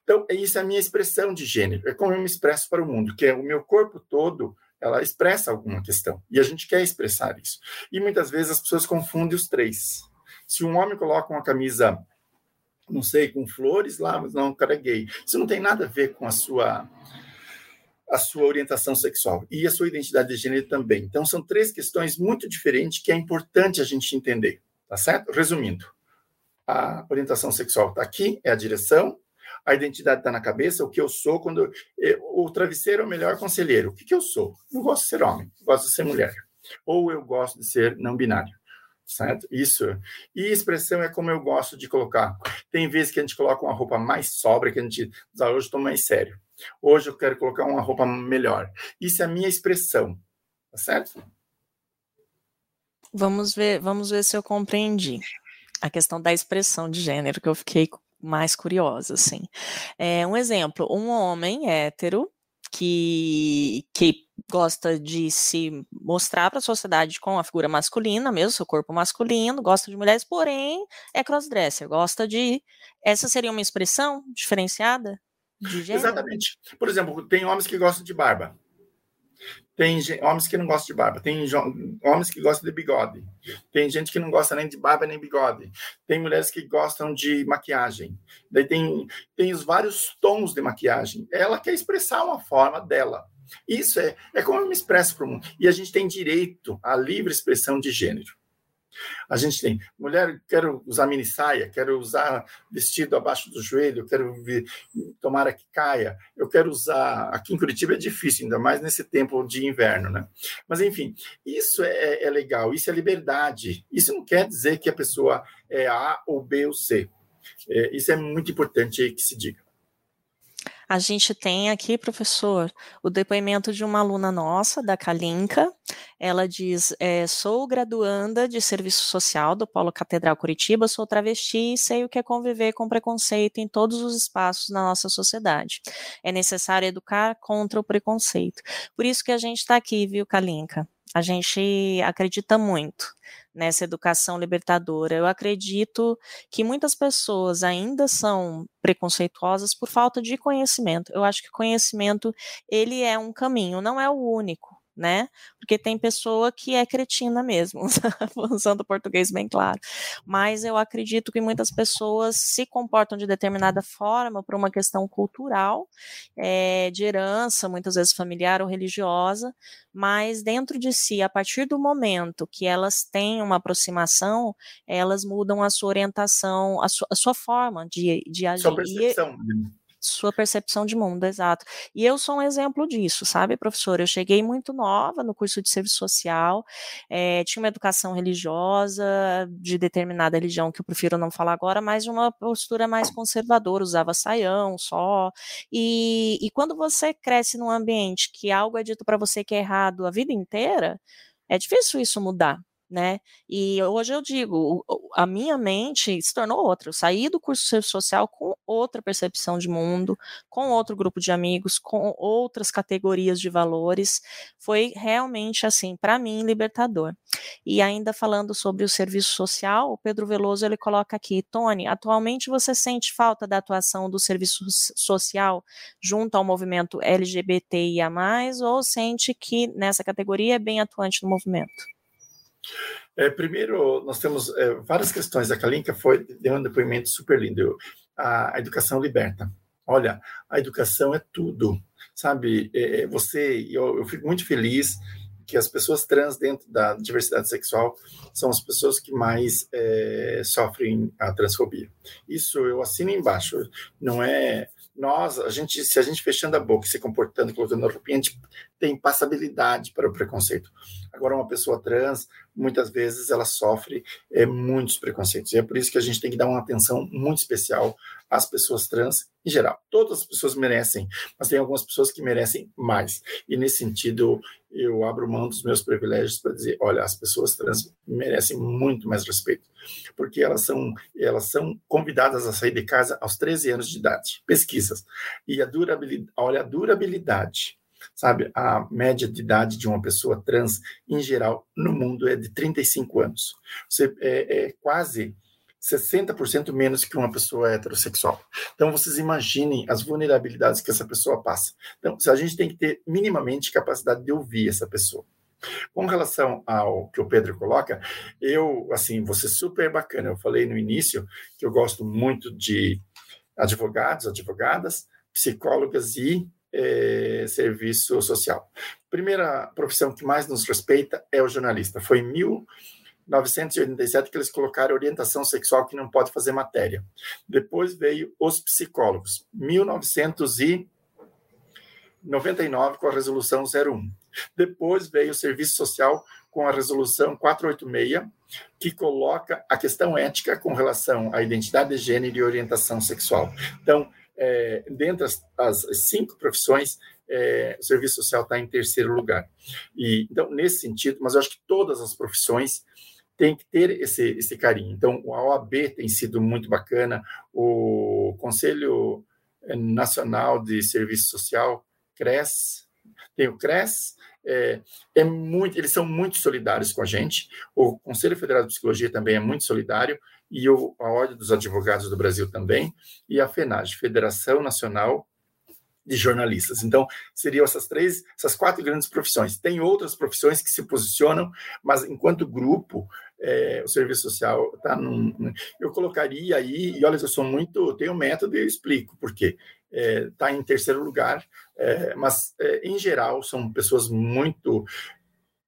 Então, é isso é a minha expressão de gênero. É como eu me expresso para o mundo, que é o meu corpo todo, ela expressa alguma questão. E a gente quer expressar isso. E muitas vezes as pessoas confundem os três. Se um homem coloca uma camisa não sei, com flores lá, mas não, o cara é gay. Isso não tem nada a ver com a sua a sua orientação sexual e a sua identidade de gênero também. Então são três questões muito diferentes que é importante a gente entender, tá certo? Resumindo, a orientação sexual está aqui, é a direção, a identidade está na cabeça, o que eu sou quando eu, o travesseiro é o melhor conselheiro. O que, que eu sou? Eu gosto de ser homem, gosto de ser mulher, ou eu gosto de ser não binário certo? Isso. E expressão é como eu gosto de colocar. Tem vezes que a gente coloca uma roupa mais sóbria, que a gente ah, hoje estou mais sério. Hoje eu quero colocar uma roupa melhor. Isso é a minha expressão, tá certo? Vamos ver, vamos ver se eu compreendi a questão da expressão de gênero, que eu fiquei mais curiosa, assim. É, um exemplo, um homem hétero que, que gosta de se mostrar para a sociedade com a figura masculina, mesmo seu corpo masculino, gosta de mulheres, porém é crossdresser, gosta de. Essa seria uma expressão diferenciada de? Exatamente. Por exemplo, tem homens que gostam de barba. Tem homens que não gostam de barba, tem homens que gostam de bigode, tem gente que não gosta nem de barba nem bigode, tem mulheres que gostam de maquiagem, daí tem, tem os vários tons de maquiagem. Ela quer expressar uma forma dela. Isso é, é como eu me expresso para o mundo. E a gente tem direito à livre expressão de gênero. A gente tem mulher, quero usar mini saia, quero usar vestido abaixo do joelho, quero ver, tomara que caia. Eu quero usar. Aqui em Curitiba é difícil, ainda mais nesse tempo de inverno, né? Mas, enfim, isso é, é legal, isso é liberdade. Isso não quer dizer que a pessoa é A ou B ou C. É, isso é muito importante que se diga. A gente tem aqui, professor, o depoimento de uma aluna nossa, da Kalinka. Ela diz: é, Sou graduanda de serviço social do Polo Catedral Curitiba, sou travesti e sei o que é conviver com preconceito em todos os espaços na nossa sociedade. É necessário educar contra o preconceito. Por isso que a gente está aqui, viu, Kalinka? A gente acredita muito nessa educação libertadora. Eu acredito que muitas pessoas ainda são preconceituosas por falta de conhecimento. Eu acho que conhecimento ele é um caminho, não é o único né? Porque tem pessoa que é cretina mesmo, usando o português bem claro. Mas eu acredito que muitas pessoas se comportam de determinada forma por uma questão cultural, é, de herança, muitas vezes familiar ou religiosa, mas dentro de si, a partir do momento que elas têm uma aproximação, elas mudam a sua orientação, a sua, a sua forma de, de agir. Sua percepção. E, sua percepção de mundo, exato. E eu sou um exemplo disso, sabe, professor? Eu cheguei muito nova no curso de serviço social, é, tinha uma educação religiosa, de determinada religião, que eu prefiro não falar agora, mas de uma postura mais conservadora, usava saião só. E, e quando você cresce num ambiente que algo é dito para você que é errado a vida inteira, é difícil isso mudar né? E hoje eu digo, a minha mente se tornou outra. Eu saí do curso de serviço social com outra percepção de mundo, com outro grupo de amigos, com outras categorias de valores. Foi realmente assim, para mim, libertador. E ainda falando sobre o serviço social, o Pedro Veloso ele coloca aqui, Tony, atualmente você sente falta da atuação do serviço social junto ao movimento LGBTIA+, ou sente que nessa categoria é bem atuante no movimento? É, primeiro, nós temos é, várias questões. A Kalinka foi, deu um depoimento super lindo. A, a educação liberta. Olha, a educação é tudo, sabe? É, é, você, eu, eu fico muito feliz que as pessoas trans dentro da diversidade sexual são as pessoas que mais é, sofrem a transfobia. Isso eu assino embaixo. Não é nós, a gente, se a gente fechando a boca, se comportando, colocando a roupinha, a gente tem passabilidade para o preconceito. Agora, uma pessoa trans, muitas vezes, ela sofre é, muitos preconceitos. E é por isso que a gente tem que dar uma atenção muito especial às pessoas trans em geral. Todas as pessoas merecem, mas tem algumas pessoas que merecem mais. E nesse sentido, eu abro mão dos meus privilégios para dizer, olha, as pessoas trans merecem muito mais respeito, porque elas são elas são convidadas a sair de casa aos 13 anos de idade. Pesquisas. E a durabilidade, olha a durabilidade sabe? A média de idade de uma pessoa trans, em geral, no mundo é de 35 anos. Você é, é quase 60% menos que uma pessoa heterossexual. Então, vocês imaginem as vulnerabilidades que essa pessoa passa. Então, a gente tem que ter minimamente capacidade de ouvir essa pessoa. Com relação ao que o Pedro coloca, eu, assim, ser super bacana. Eu falei no início que eu gosto muito de advogados, advogadas, psicólogas e é, serviço social. Primeira profissão que mais nos respeita é o jornalista. Foi em 1987 que eles colocaram orientação sexual que não pode fazer matéria. Depois veio os psicólogos. 1999 com a resolução 01. Depois veio o serviço social com a resolução 486, que coloca a questão ética com relação à identidade de gênero e orientação sexual. Então, é, dentre as, as, cinco profissões, é, o serviço social está em terceiro lugar. E, então, nesse sentido, mas eu acho que todas as profissões têm que ter esse, esse carinho. Então, a OAB tem sido muito bacana, o Conselho Nacional de Serviço Social, CRES, tem o CRES, é, é, muito, eles são muito solidários com a gente. O Conselho Federal de Psicologia também é muito solidário e o, a Ordem dos Advogados do Brasil também e a FENAGE, Federação Nacional de Jornalistas. Então, seriam essas três, essas quatro grandes profissões. Tem outras profissões que se posicionam, mas enquanto grupo, é, o serviço social está num. Eu colocaria aí, e olha, eu sou muito. Tenho um método e eu explico por quê está é, tá em terceiro lugar, é, mas é, em geral são pessoas muito.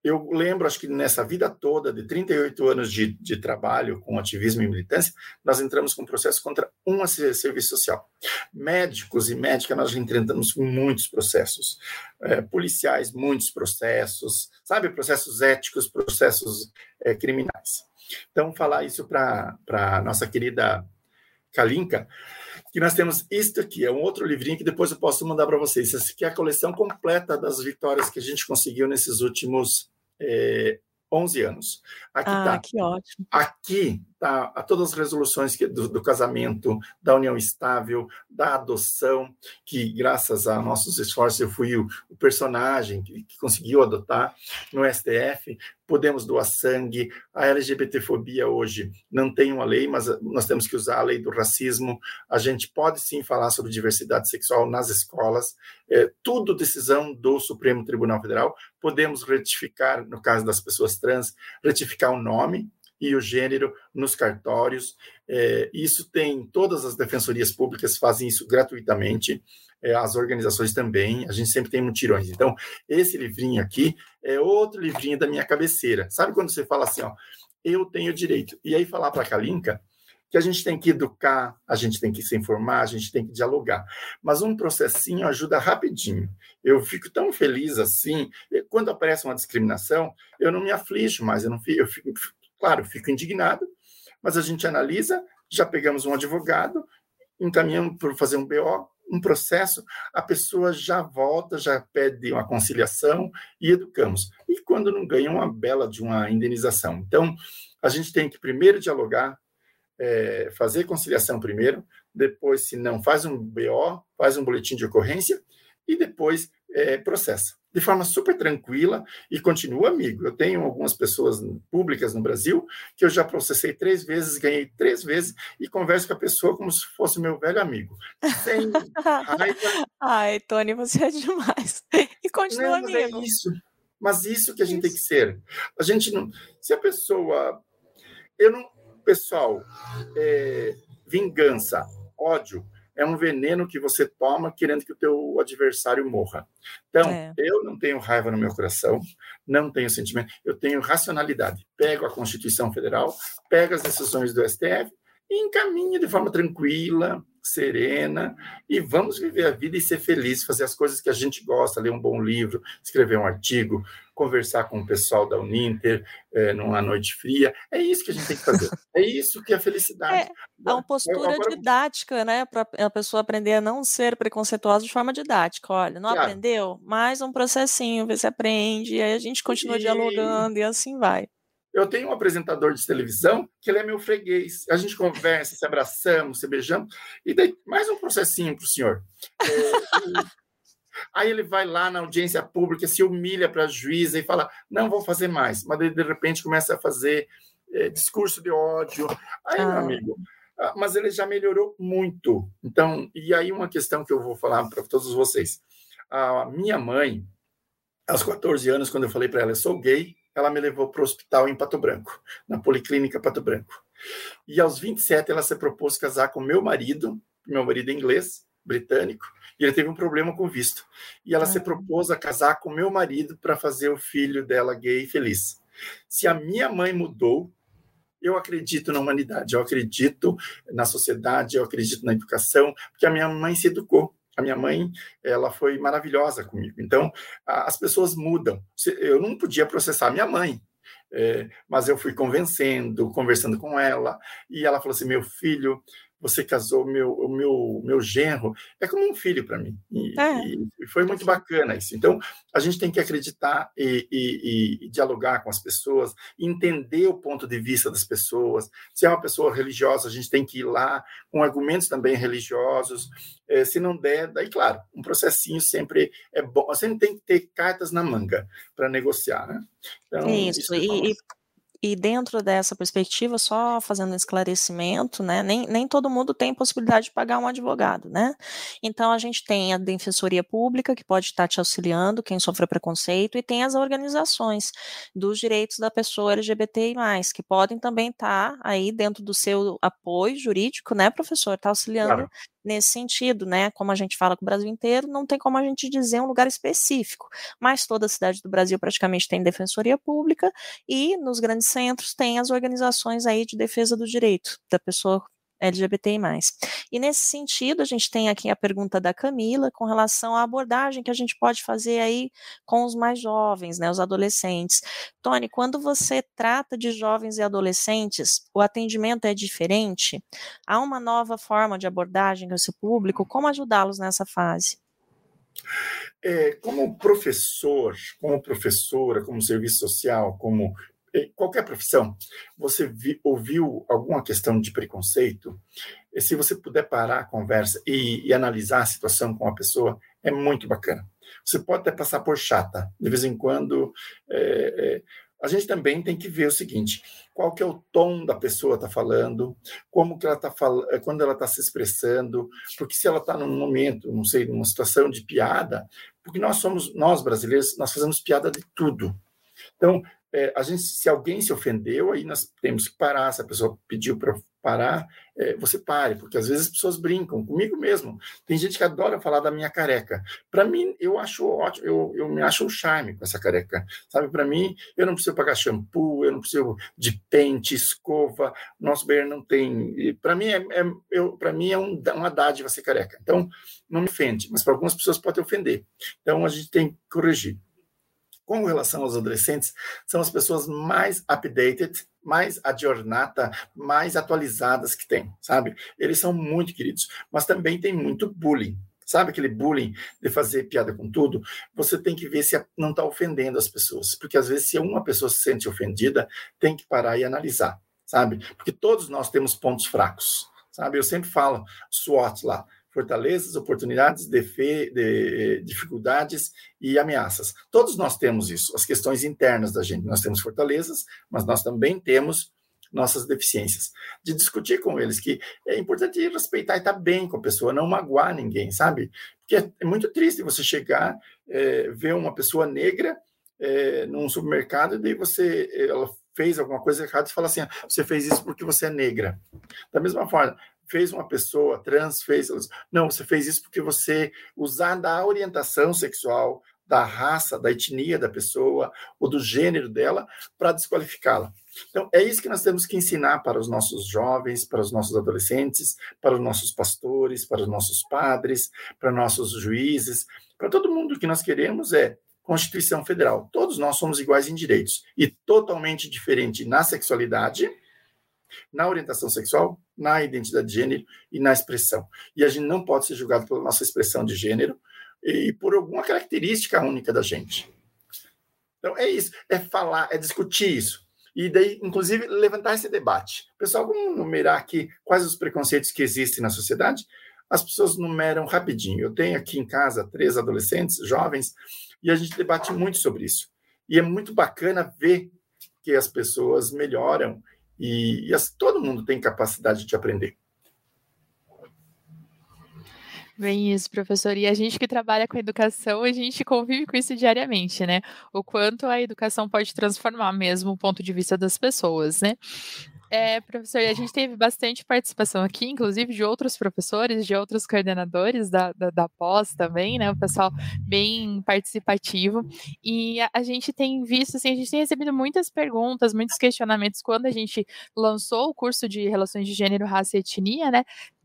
Eu lembro, acho que nessa vida toda, de 38 anos de, de trabalho com ativismo e militância, nós entramos com processo contra um serviço social. Médicos e médicas, nós enfrentamos muitos processos. É, policiais, muitos processos, sabe? Processos éticos, processos é, criminais. Então, falar isso para a nossa querida Kalinka, que nós temos isto aqui, é um outro livrinho que depois eu posso mandar para vocês. Aqui é a coleção completa das vitórias que a gente conseguiu nesses últimos é, 11 anos. Aqui ah, tá. que ótimo. Aqui tá todas as resoluções que, do, do, casamento, da união estável, da adoção, que graças a nossos esforços eu fui o, o personagem que, que, conseguiu adotar no STF. Podemos doar sangue. A LGBTfobia hoje não tem uma lei, mas nós temos que usar a lei do racismo. A gente pode sim falar sobre diversidade sexual nas escolas. É, tudo decisão do Supremo Tribunal Federal. Podemos retificar, no caso das pessoas trans, retificar o nome, e o gênero nos cartórios. É, isso tem, todas as defensorias públicas fazem isso gratuitamente, é, as organizações também, a gente sempre tem mutirões. Então, esse livrinho aqui é outro livrinho da minha cabeceira. Sabe quando você fala assim, ó, eu tenho direito? E aí falar para a Kalinka que a gente tem que educar, a gente tem que se informar, a gente tem que dialogar. Mas um processinho ajuda rapidinho. Eu fico tão feliz assim, quando aparece uma discriminação, eu não me aflijo mais, eu não fico, eu fico Claro, fico indignado, mas a gente analisa, já pegamos um advogado, encaminhamos para fazer um BO, um processo, a pessoa já volta, já pede uma conciliação e educamos. E quando não ganha, uma bela de uma indenização. Então, a gente tem que primeiro dialogar, é, fazer conciliação primeiro, depois, se não, faz um BO, faz um boletim de ocorrência e depois é, processa de forma super tranquila e continua amigo. Eu tenho algumas pessoas públicas no Brasil que eu já processei três vezes, ganhei três vezes e converso com a pessoa como se fosse meu velho amigo. Sem raiva. Ai, Tony, você é demais. E continua não, mas é amigo. É isso. Mas isso que a gente isso. tem que ser. A gente não. Se a pessoa. Eu não. Pessoal, é, vingança, ódio é um veneno que você toma querendo que o teu adversário morra. Então, é. eu não tenho raiva no meu coração, não tenho sentimento, eu tenho racionalidade. Pego a Constituição Federal, pego as decisões do STF e encaminho de forma tranquila, serena e vamos viver a vida e ser feliz, fazer as coisas que a gente gosta, ler um bom livro, escrever um artigo, conversar com o pessoal da Uninter é, numa noite fria. É isso que a gente tem que fazer. É isso que é felicidade. É, é uma postura Agora, didática, né? Para a pessoa aprender a não ser preconceituosa de forma didática. Olha, não claro. aprendeu? Mais um processinho, vê se aprende, e aí a gente continua e... dialogando e assim vai. Eu tenho um apresentador de televisão que ele é meu freguês. A gente conversa, se abraçamos, se beijamos. E daí, mais um processinho para o senhor. É, aí ele vai lá na audiência pública, se humilha para a juíza e fala: não vou fazer mais. Mas de repente começa a fazer é, discurso de ódio. Aí, ah. meu amigo, ah, mas ele já melhorou muito. Então, e aí uma questão que eu vou falar para todos vocês. A minha mãe, aos 14 anos, quando eu falei para ela, eu sou gay, ela me levou para o hospital em Pato Branco, na Policlínica Pato Branco. E aos 27, ela se propôs casar com meu marido, meu marido é inglês, britânico, e ele teve um problema com visto. E ela ah. se propôs a casar com meu marido para fazer o filho dela gay feliz. Se a minha mãe mudou, eu acredito na humanidade, eu acredito na sociedade, eu acredito na educação, porque a minha mãe se educou. A minha mãe, ela foi maravilhosa comigo. Então, as pessoas mudam. Eu não podia processar minha mãe, é, mas eu fui convencendo, conversando com ela, e ela falou assim: meu filho, você casou meu, o meu, meu genro, é como um filho para mim. E, é. e, foi muito bacana isso. Então, a gente tem que acreditar e, e, e, dialogar com as pessoas, entender o ponto de vista das pessoas. Se é uma pessoa religiosa, a gente tem que ir lá com argumentos também religiosos. É, se não der, daí, claro, um processinho sempre é bom. Você tem que ter cartas na manga para negociar, né? Então, isso, isso e, e dentro dessa perspectiva, só fazendo um esclarecimento, né, nem, nem todo mundo tem possibilidade de pagar um advogado, né? Então a gente tem a Defensoria Pública, que pode estar te auxiliando, quem sofreu preconceito, e tem as organizações dos direitos da pessoa LGBTI+, que podem também estar aí dentro do seu apoio jurídico, né, professor? Está auxiliando claro nesse sentido, né? Como a gente fala com o Brasil inteiro, não tem como a gente dizer um lugar específico, mas toda cidade do Brasil praticamente tem defensoria pública e nos grandes centros tem as organizações aí de defesa do direito da pessoa LGBTI+. E nesse sentido, a gente tem aqui a pergunta da Camila com relação à abordagem que a gente pode fazer aí com os mais jovens, né, os adolescentes. Tony, quando você trata de jovens e adolescentes, o atendimento é diferente? Há uma nova forma de abordagem com esse público? Como ajudá-los nessa fase? É, como professor, como professora, como serviço social, como qualquer profissão, você vi, ouviu alguma questão de preconceito, se você puder parar a conversa e, e, analisar a situação com a pessoa, é muito bacana. Você pode até passar por chata, de vez em quando. É, é, a gente também tem que ver o seguinte: qual que é o tom da pessoa está falando, como que ela está falando, quando ela está se expressando, porque se ela está num momento, não sei, numa situação de piada, porque nós somos, nós brasileiros, nós fazemos piada de tudo. Então, é, a gente, se alguém se ofendeu, aí nós temos que parar. Se a pessoa pediu para parar, é, você pare, porque às vezes as pessoas brincam comigo mesmo. Tem gente que adora falar da minha careca. Para mim, eu acho ótimo, eu, eu me acho um charme com essa careca. Sabe, para mim, eu não preciso pagar shampoo, eu não preciso de pente, escova. Nosso banheiro não tem. Para mim, é, é eu, mim é um, uma dádiva ser careca. Então, não me ofende, mas para algumas pessoas pode ofender. Então, a gente tem que corrigir com relação aos adolescentes, são as pessoas mais updated, mais adjornata, mais atualizadas que tem, sabe? Eles são muito queridos, mas também tem muito bullying. Sabe aquele bullying de fazer piada com tudo? Você tem que ver se não está ofendendo as pessoas, porque às vezes se uma pessoa se sente ofendida, tem que parar e analisar, sabe? Porque todos nós temos pontos fracos, sabe? Eu sempre falo SWOT lá, fortalezas, oportunidades, defe, de, dificuldades e ameaças. Todos nós temos isso, as questões internas da gente. Nós temos fortalezas, mas nós também temos nossas deficiências. De discutir com eles que é importante respeitar e estar bem com a pessoa, não magoar ninguém, sabe? Porque é, é muito triste você chegar, é, ver uma pessoa negra é, num supermercado e daí você ela fez alguma coisa errada e fala assim, ah, você fez isso porque você é negra. Da mesma forma, fez uma pessoa trans, fez. Não, você fez isso porque você usar da orientação sexual, da raça, da etnia da pessoa ou do gênero dela para desqualificá-la. Então, é isso que nós temos que ensinar para os nossos jovens, para os nossos adolescentes, para os nossos pastores, para os nossos padres, para nossos juízes, para todo mundo que nós queremos é Constituição Federal. Todos nós somos iguais em direitos e totalmente diferente na sexualidade, na orientação sexual, na identidade de gênero e na expressão. E a gente não pode ser julgado pela nossa expressão de gênero e por alguma característica única da gente. Então é isso, é falar, é discutir isso. E daí, inclusive, levantar esse debate. Pessoal, vamos numerar aqui quais os preconceitos que existem na sociedade? As pessoas numeram rapidinho. Eu tenho aqui em casa três adolescentes, jovens, e a gente debate muito sobre isso. E é muito bacana ver que as pessoas melhoram e, e as, todo mundo tem capacidade de aprender. Bem isso, professor. E a gente que trabalha com educação, a gente convive com isso diariamente, né? O quanto a educação pode transformar mesmo o ponto de vista das pessoas, né? É, professor, a gente teve bastante participação aqui, inclusive de outros professores, de outros coordenadores da, da, da pós também, né? O pessoal bem participativo. E a, a, gente tem visto, assim, a gente tem recebido muitas perguntas, muitos questionamentos quando a gente lançou o curso de Relações de Gênero, Raça e Etnia, né?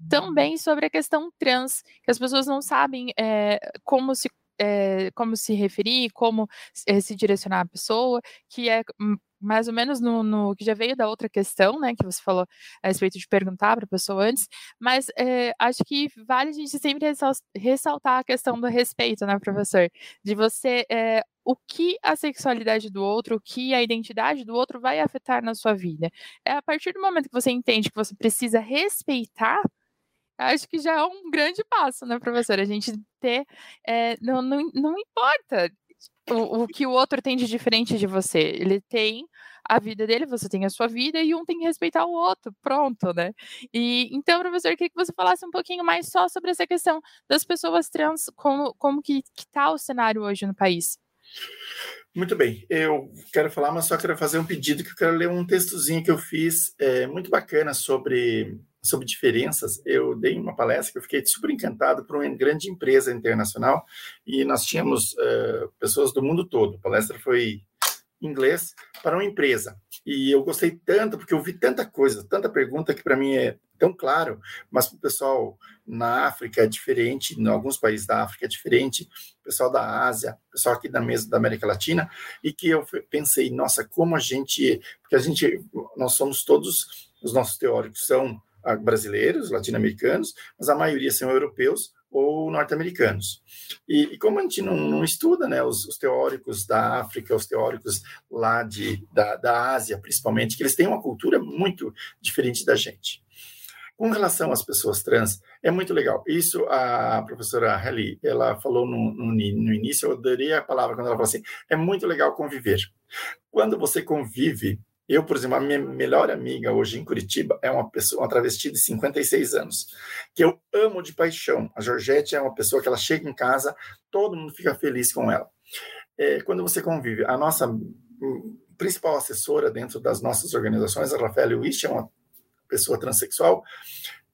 Também sobre a questão trans, que as pessoas não sabem é, como se é, como se referir, como é, se direcionar à pessoa, que é hum, mais ou menos no, no, que já veio da outra questão, né, que você falou a respeito de perguntar para a pessoa antes, mas é, acho que vale a gente sempre ressaltar a questão do respeito, né, professor? De você, é, o que a sexualidade do outro, o que a identidade do outro vai afetar na sua vida. É a partir do momento que você entende que você precisa respeitar, acho que já é um grande passo, né, professor? A gente ter, é, não, não, não importa o, o que o outro tem de diferente de você. Ele tem a vida dele, você tem a sua vida e um tem que respeitar o outro, pronto, né? E então, professor, queria que você falasse um pouquinho mais só sobre essa questão das pessoas trans, como, como que, que tá o cenário hoje no país. Muito bem, eu quero falar, mas só quero fazer um pedido que eu quero ler um textozinho que eu fiz, é, muito bacana sobre sobre diferenças, eu dei uma palestra que eu fiquei super encantado por uma grande empresa internacional e nós tínhamos uh, pessoas do mundo todo. A palestra foi inglês para uma empresa. E eu gostei tanto porque eu vi tanta coisa, tanta pergunta que para mim é tão claro, mas para o pessoal na África é diferente, em alguns países da África é diferente, pessoal da Ásia, pessoal aqui da mesa da América Latina, e que eu pensei, nossa, como a gente, porque a gente, nós somos todos, os nossos teóricos são brasileiros, latino-americanos, mas a maioria são europeus ou norte-americanos. E, e, como a gente não, não estuda né, os, os, teóricos da África, os teóricos lá de, da, da Ásia, principalmente, que eles têm uma cultura muito diferente da gente. Com relação às pessoas trans, é muito legal. Isso a professora Helly, ela falou no, no, no início, eu adorei a palavra quando ela falou assim, é muito legal conviver. Quando você convive eu, por exemplo, a minha melhor amiga hoje em Curitiba é uma pessoa, uma travesti de 56 anos, que eu amo de paixão. A Georgette é uma pessoa que ela chega em casa, todo mundo fica feliz com ela. É, quando você convive, a nossa principal assessora dentro das nossas organizações, a Rafaela Wish, é uma pessoa transexual,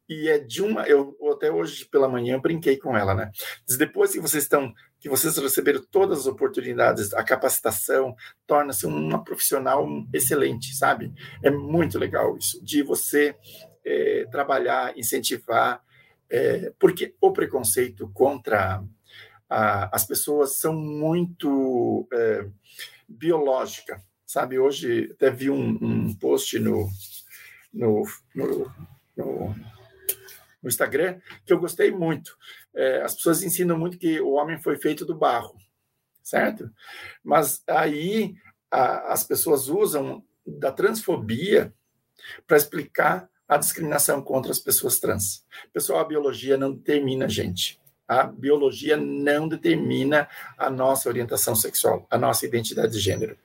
e é de uma, eu até hoje pela manhã brinquei com ela, né? Depois que vocês estão que vocês receberam todas as oportunidades, a capacitação torna-se uma profissional excelente, sabe? É muito legal isso, de você é, trabalhar, incentivar, é, porque o preconceito contra a, as pessoas são muito é, biológica, sabe? Hoje até vi um, um post no, no, no, no no Instagram, que eu gostei muito. É, as pessoas ensinam muito que o homem foi feito do barro, certo? Mas aí a, as pessoas usam da transfobia para explicar a discriminação contra as pessoas trans. Pessoal, a biologia não determina a gente. A biologia não determina a nossa orientação sexual, a nossa identidade de gênero.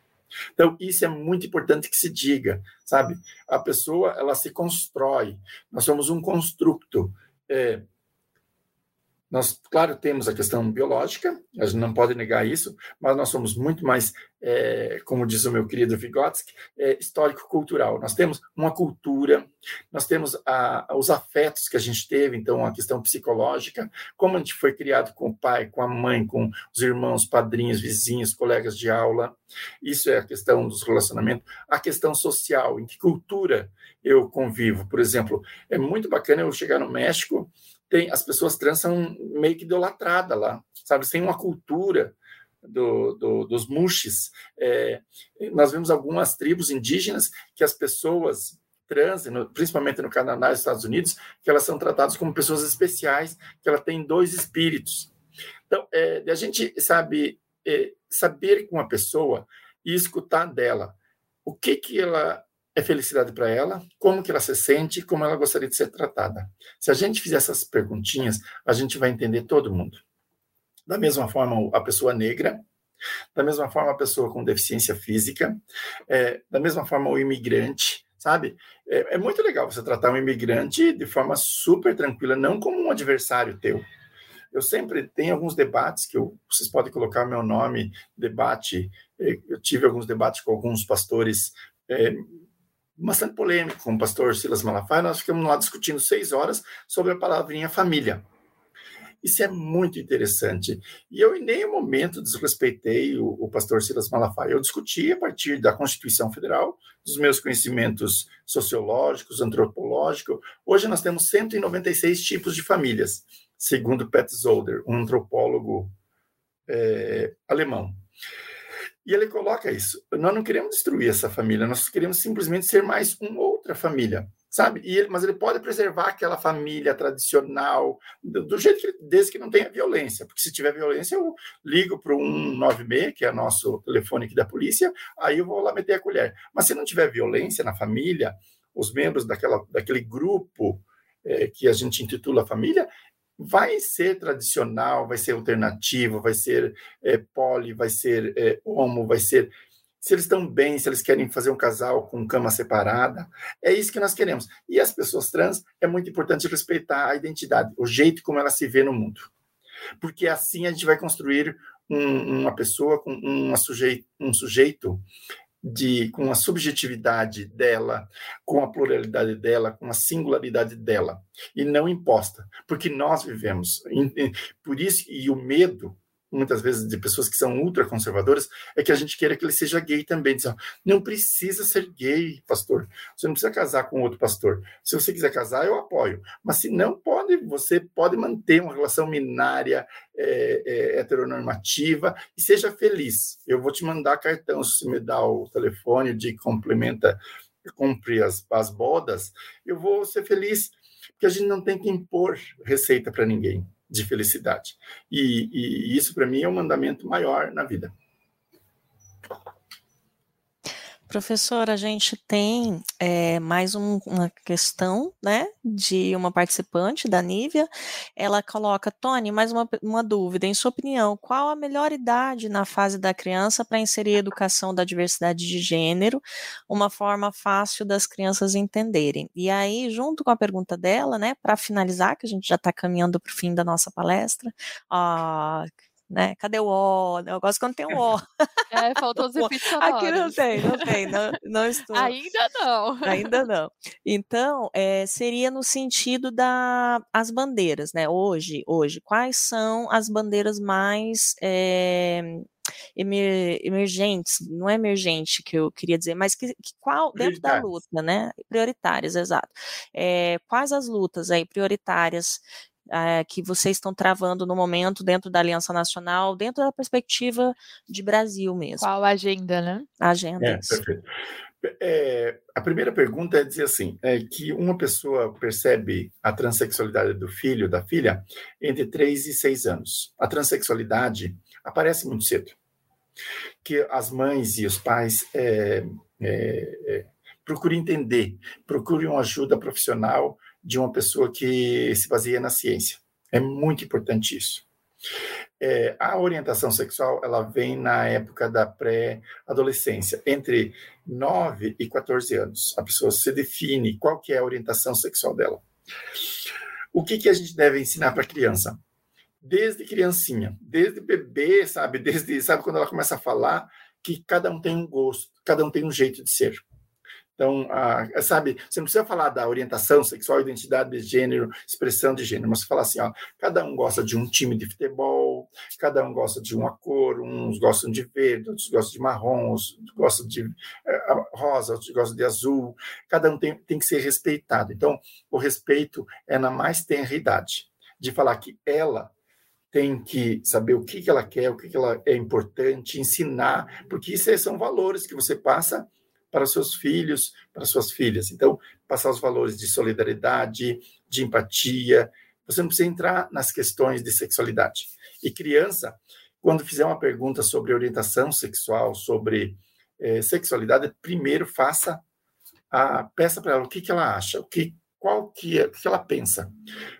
Então, isso é muito importante que se diga, sabe? A pessoa, ela se constrói. Nós somos um construto. É, nós, claro, temos a questão biológica, a gente não pode negar isso, mas nós somos muito mais, é, como diz o meu querido Vygotsky, é, histórico-cultural. Nós temos uma cultura, nós temos a, os afetos que a gente teve, então a questão psicológica, como a gente foi criado com o pai, com a mãe, com os irmãos, padrinhos, vizinhos, colegas de aula. Isso é a questão dos relacionamentos. A questão social, em que cultura eu convivo. Por exemplo, é muito bacana eu chegar no México tem as pessoas trans são meio que idolatradas lá, sabe? Tem uma cultura do, do, dos muxes. É, nós vemos algumas tribos indígenas que as pessoas trans, principalmente no Canadá e nos Estados Unidos, que elas são tratadas como pessoas especiais, que ela tem dois espíritos. Então, é, a gente sabe é, saber com a pessoa e escutar dela o que que ela é felicidade para ela, como que ela se sente, como ela gostaria de ser tratada. Se a gente fizer essas perguntinhas, a gente vai entender todo mundo. Da mesma forma, a pessoa negra, da mesma forma, a pessoa com deficiência física, é, da mesma forma, o imigrante, sabe? É, é, muito legal você tratar um imigrante de forma super tranquila, não como um adversário teu, eu sempre tenho alguns debates que eu, vocês podem colocar meu nome, debate. Eh, eu tive alguns debates com alguns pastores é, bastante polêmico com o pastor Silas Malafaia. Nós ficamos lá discutindo seis horas sobre a palavrinha família. Isso é muito interessante. E eu, em nenhum momento, desrespeitei o, o, pastor Silas Malafaia. Eu discuti a partir da Constituição Federal, dos meus conhecimentos sociológicos, antropológicos. Hoje nós temos 196 tipos de famílias, segundo Pat Zolder, um antropólogo é, alemão. E ele coloca isso. Nós não queremos destruir essa família, nós queremos simplesmente ser mais uma outra família sabe? Ele, mas ele pode preservar aquela família tradicional do, do, jeito que desde que não tenha violência, porque se tiver violência eu ligo para o 196, que é nosso telefone aqui da polícia, aí eu vou lá meter a colher. Mas se não tiver violência na família, os membros daquela, daquele grupo é, que a gente intitula família, vai ser tradicional, vai ser alternativo, vai ser é, poli, vai ser é, homo, vai ser se eles estão bem, se eles querem fazer um casal com cama separada. É isso que nós queremos. E as pessoas trans, é muito importante respeitar a identidade, o jeito como ela se vê no mundo. Porque assim a gente vai construir um, uma pessoa com uma sujeito, um sujeito de, com a subjetividade dela, com a pluralidade dela, com a singularidade dela, e não imposta, porque nós vivemos. Por isso, e o medo muitas vezes de pessoas que são ultraconservadoras, é que a gente queira que ele seja gay também. Diz, não precisa ser gay, pastor. Você não precisa casar com outro pastor. Se você quiser casar, eu apoio. Mas se não pode, você pode manter uma relação minária, é, é, heteronormativa e seja feliz. Eu vou te mandar cartão se me dá o telefone de complementa, cumpre as, as bodas, eu vou ser feliz. Porque a gente não tem que impor receita para ninguém de felicidade. E, e isso, para mim, é um mandamento maior na vida. Professora, a gente tem é, mais um, uma questão, né, de uma participante, da Nívia. Ela coloca, Tony, mais uma, uma dúvida. Em sua opinião, qual a melhor idade na fase da criança para inserir a educação da diversidade de gênero, uma forma fácil das crianças entenderem? E aí, junto com a pergunta dela, né, para finalizar, que a gente já está caminhando para o fim da nossa palestra, ó, né? Cadê o O? Eu gosto quando tem o O. É, faltou os efeitos sonoros. Aqui não tem, não tem, não, não estou. Ainda não. Ainda não. Então, é, seria no sentido das as bandeiras, né? Hoje, hoje, quais são as bandeiras mais é, emer, emergentes, não é emergente que eu queria dizer, mas que, que qual dentro da luta, né? Prioritárias, exato. É, quais as lutas aí prioritárias é, que vocês estão travando no momento dentro da Aliança Nacional, dentro da perspectiva de Brasil mesmo. Qual a agenda, né? A agenda. É, perfeito. É, a primeira pergunta é dizer assim, é que uma pessoa percebe a transexualidade do filho, da filha, entre 3 e 6 anos. A transexualidade aparece muito cedo. Que as mães e os pais é, é, é procurem entender, procurem uma ajuda profissional de uma pessoa que se baseia na ciência. É muito importante isso. É, a orientação sexual ela vem na época da pré-adolescência, entre 9 e 14 anos. A pessoa se define qual que é a orientação sexual dela. O que, que a gente deve ensinar para a criança? Desde criancinha, desde bebê, sabe? Desde, sabe quando ela começa a falar que cada um tem um gosto, cada um tem um jeito de ser. Então, a, sabe, você não precisa falar da orientação sexual, identidade de gênero, expressão de gênero, mas você fala assim, ó, cada um gosta de um time de futebol, cada um gosta de uma cor, uns gostam de verde, outros gostam de marrom, outros gostam de é, rosa, outros gostam de azul, cada um tem, tem que ser respeitado. Então, o respeito é na mais tenra idade, de falar que ela tem que saber o que, que ela quer, o que, que ela é importante, ensinar, porque isso são valores que você passa para seus filhos, para suas filhas. Então, passar os valores de solidariedade, de empatia. Você não precisa entrar nas questões de sexualidade. E criança, quando fizer uma pergunta sobre orientação sexual, sobre eh, sexualidade, primeiro faça a peça para ela o que, que ela acha, o que qual que é, o que ela pensa,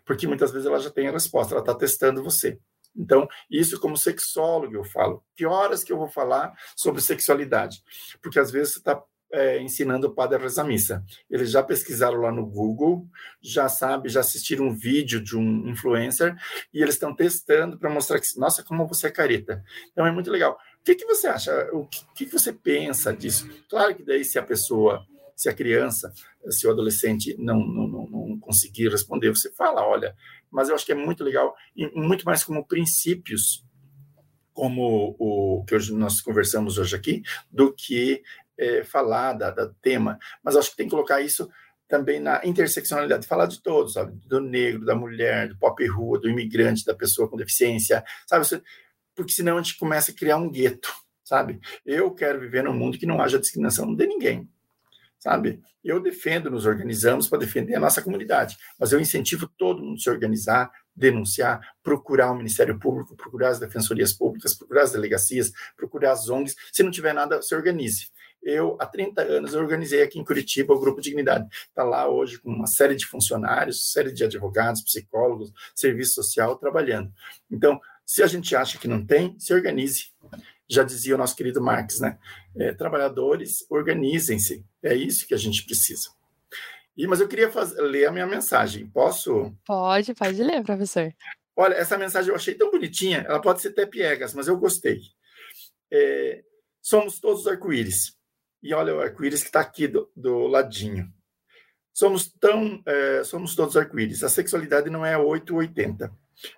porque muitas vezes ela já tem a resposta, ela está testando você. Então, isso como sexólogo eu falo. Que horas que eu vou falar sobre sexualidade? Porque às vezes você está é, ensinando o padre a rezar missa. Eles já pesquisaram lá no Google, já sabe, já assistiram um vídeo de um influencer e eles estão testando para mostrar que, nossa, como você é careta. Então é muito legal. O que, que você acha? O que, que você pensa disso? Claro que daí se a pessoa, se a criança, se o adolescente não, não, não, não conseguir responder, você fala, olha, mas eu acho que é muito legal, e muito mais como princípios como o que hoje nós conversamos hoje aqui, do que é, falar da, da tema. Mas acho que tem que colocar isso também na interseccionalidade, falar de todos, sabe? Do negro, da mulher, do pop rua, do imigrante, da pessoa com deficiência, sabe? Porque senão a gente começa a criar um gueto, sabe? Eu quero viver num mundo que não haja discriminação de ninguém, sabe? Eu defendo, nos organizamos para defender a nossa comunidade, mas eu incentivo todo mundo a se organizar, denunciar, procurar o Ministério Público, procurar as defensorias públicas, procurar as delegacias, procurar as ONGs. Se não tiver nada, se organize. Eu, há 30 anos, eu organizei aqui em Curitiba o Grupo Dignidade. Está lá hoje com uma série de funcionários, série de advogados, psicólogos, serviço social trabalhando. Então, se a gente acha que não tem, se organize. Já dizia o nosso querido Marx, né? É, trabalhadores, organizem-se. É isso que a gente precisa. E, mas eu queria fazer, ler a minha mensagem. Posso? Pode, pode ler, professor. Olha, essa mensagem eu achei tão bonitinha. Ela pode ser até piegas, mas eu gostei. É, somos todos arco-íris. E olha o arco-íris que está aqui do, do, ladinho. Somos tão, é, somos todos arco-íris. A sexualidade não é 8 ou 80.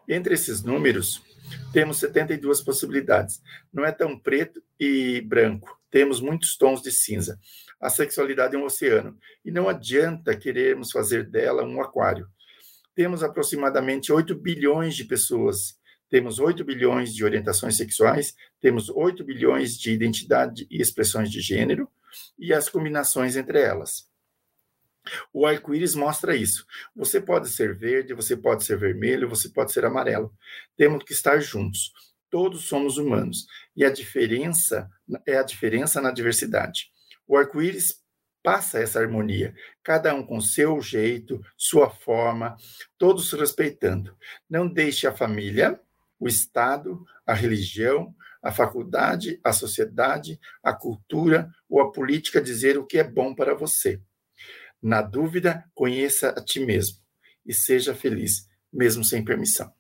Entre esses números, temos 72 possibilidades. Não é tão preto e branco. Temos muitos tons de cinza. A sexualidade é um oceano e não adianta querermos fazer dela um aquário. Temos aproximadamente 8 bilhões de pessoas. Temos 8 bilhões de orientações sexuais, temos 8 bilhões de identidade e expressões de gênero e as combinações entre elas. O arco-íris mostra isso. Você pode ser verde, você pode ser vermelho, você pode ser amarelo. Temos que estar juntos. Todos somos humanos e a diferença é a diferença na diversidade. O arco-íris passa essa harmonia, cada um com seu jeito, sua forma, todos respeitando. Não deixe a família, o Estado, a religião, a faculdade, a sociedade, a cultura ou a política dizer o que é bom para você. Na dúvida, conheça a ti mesmo e seja feliz, mesmo sem permissão.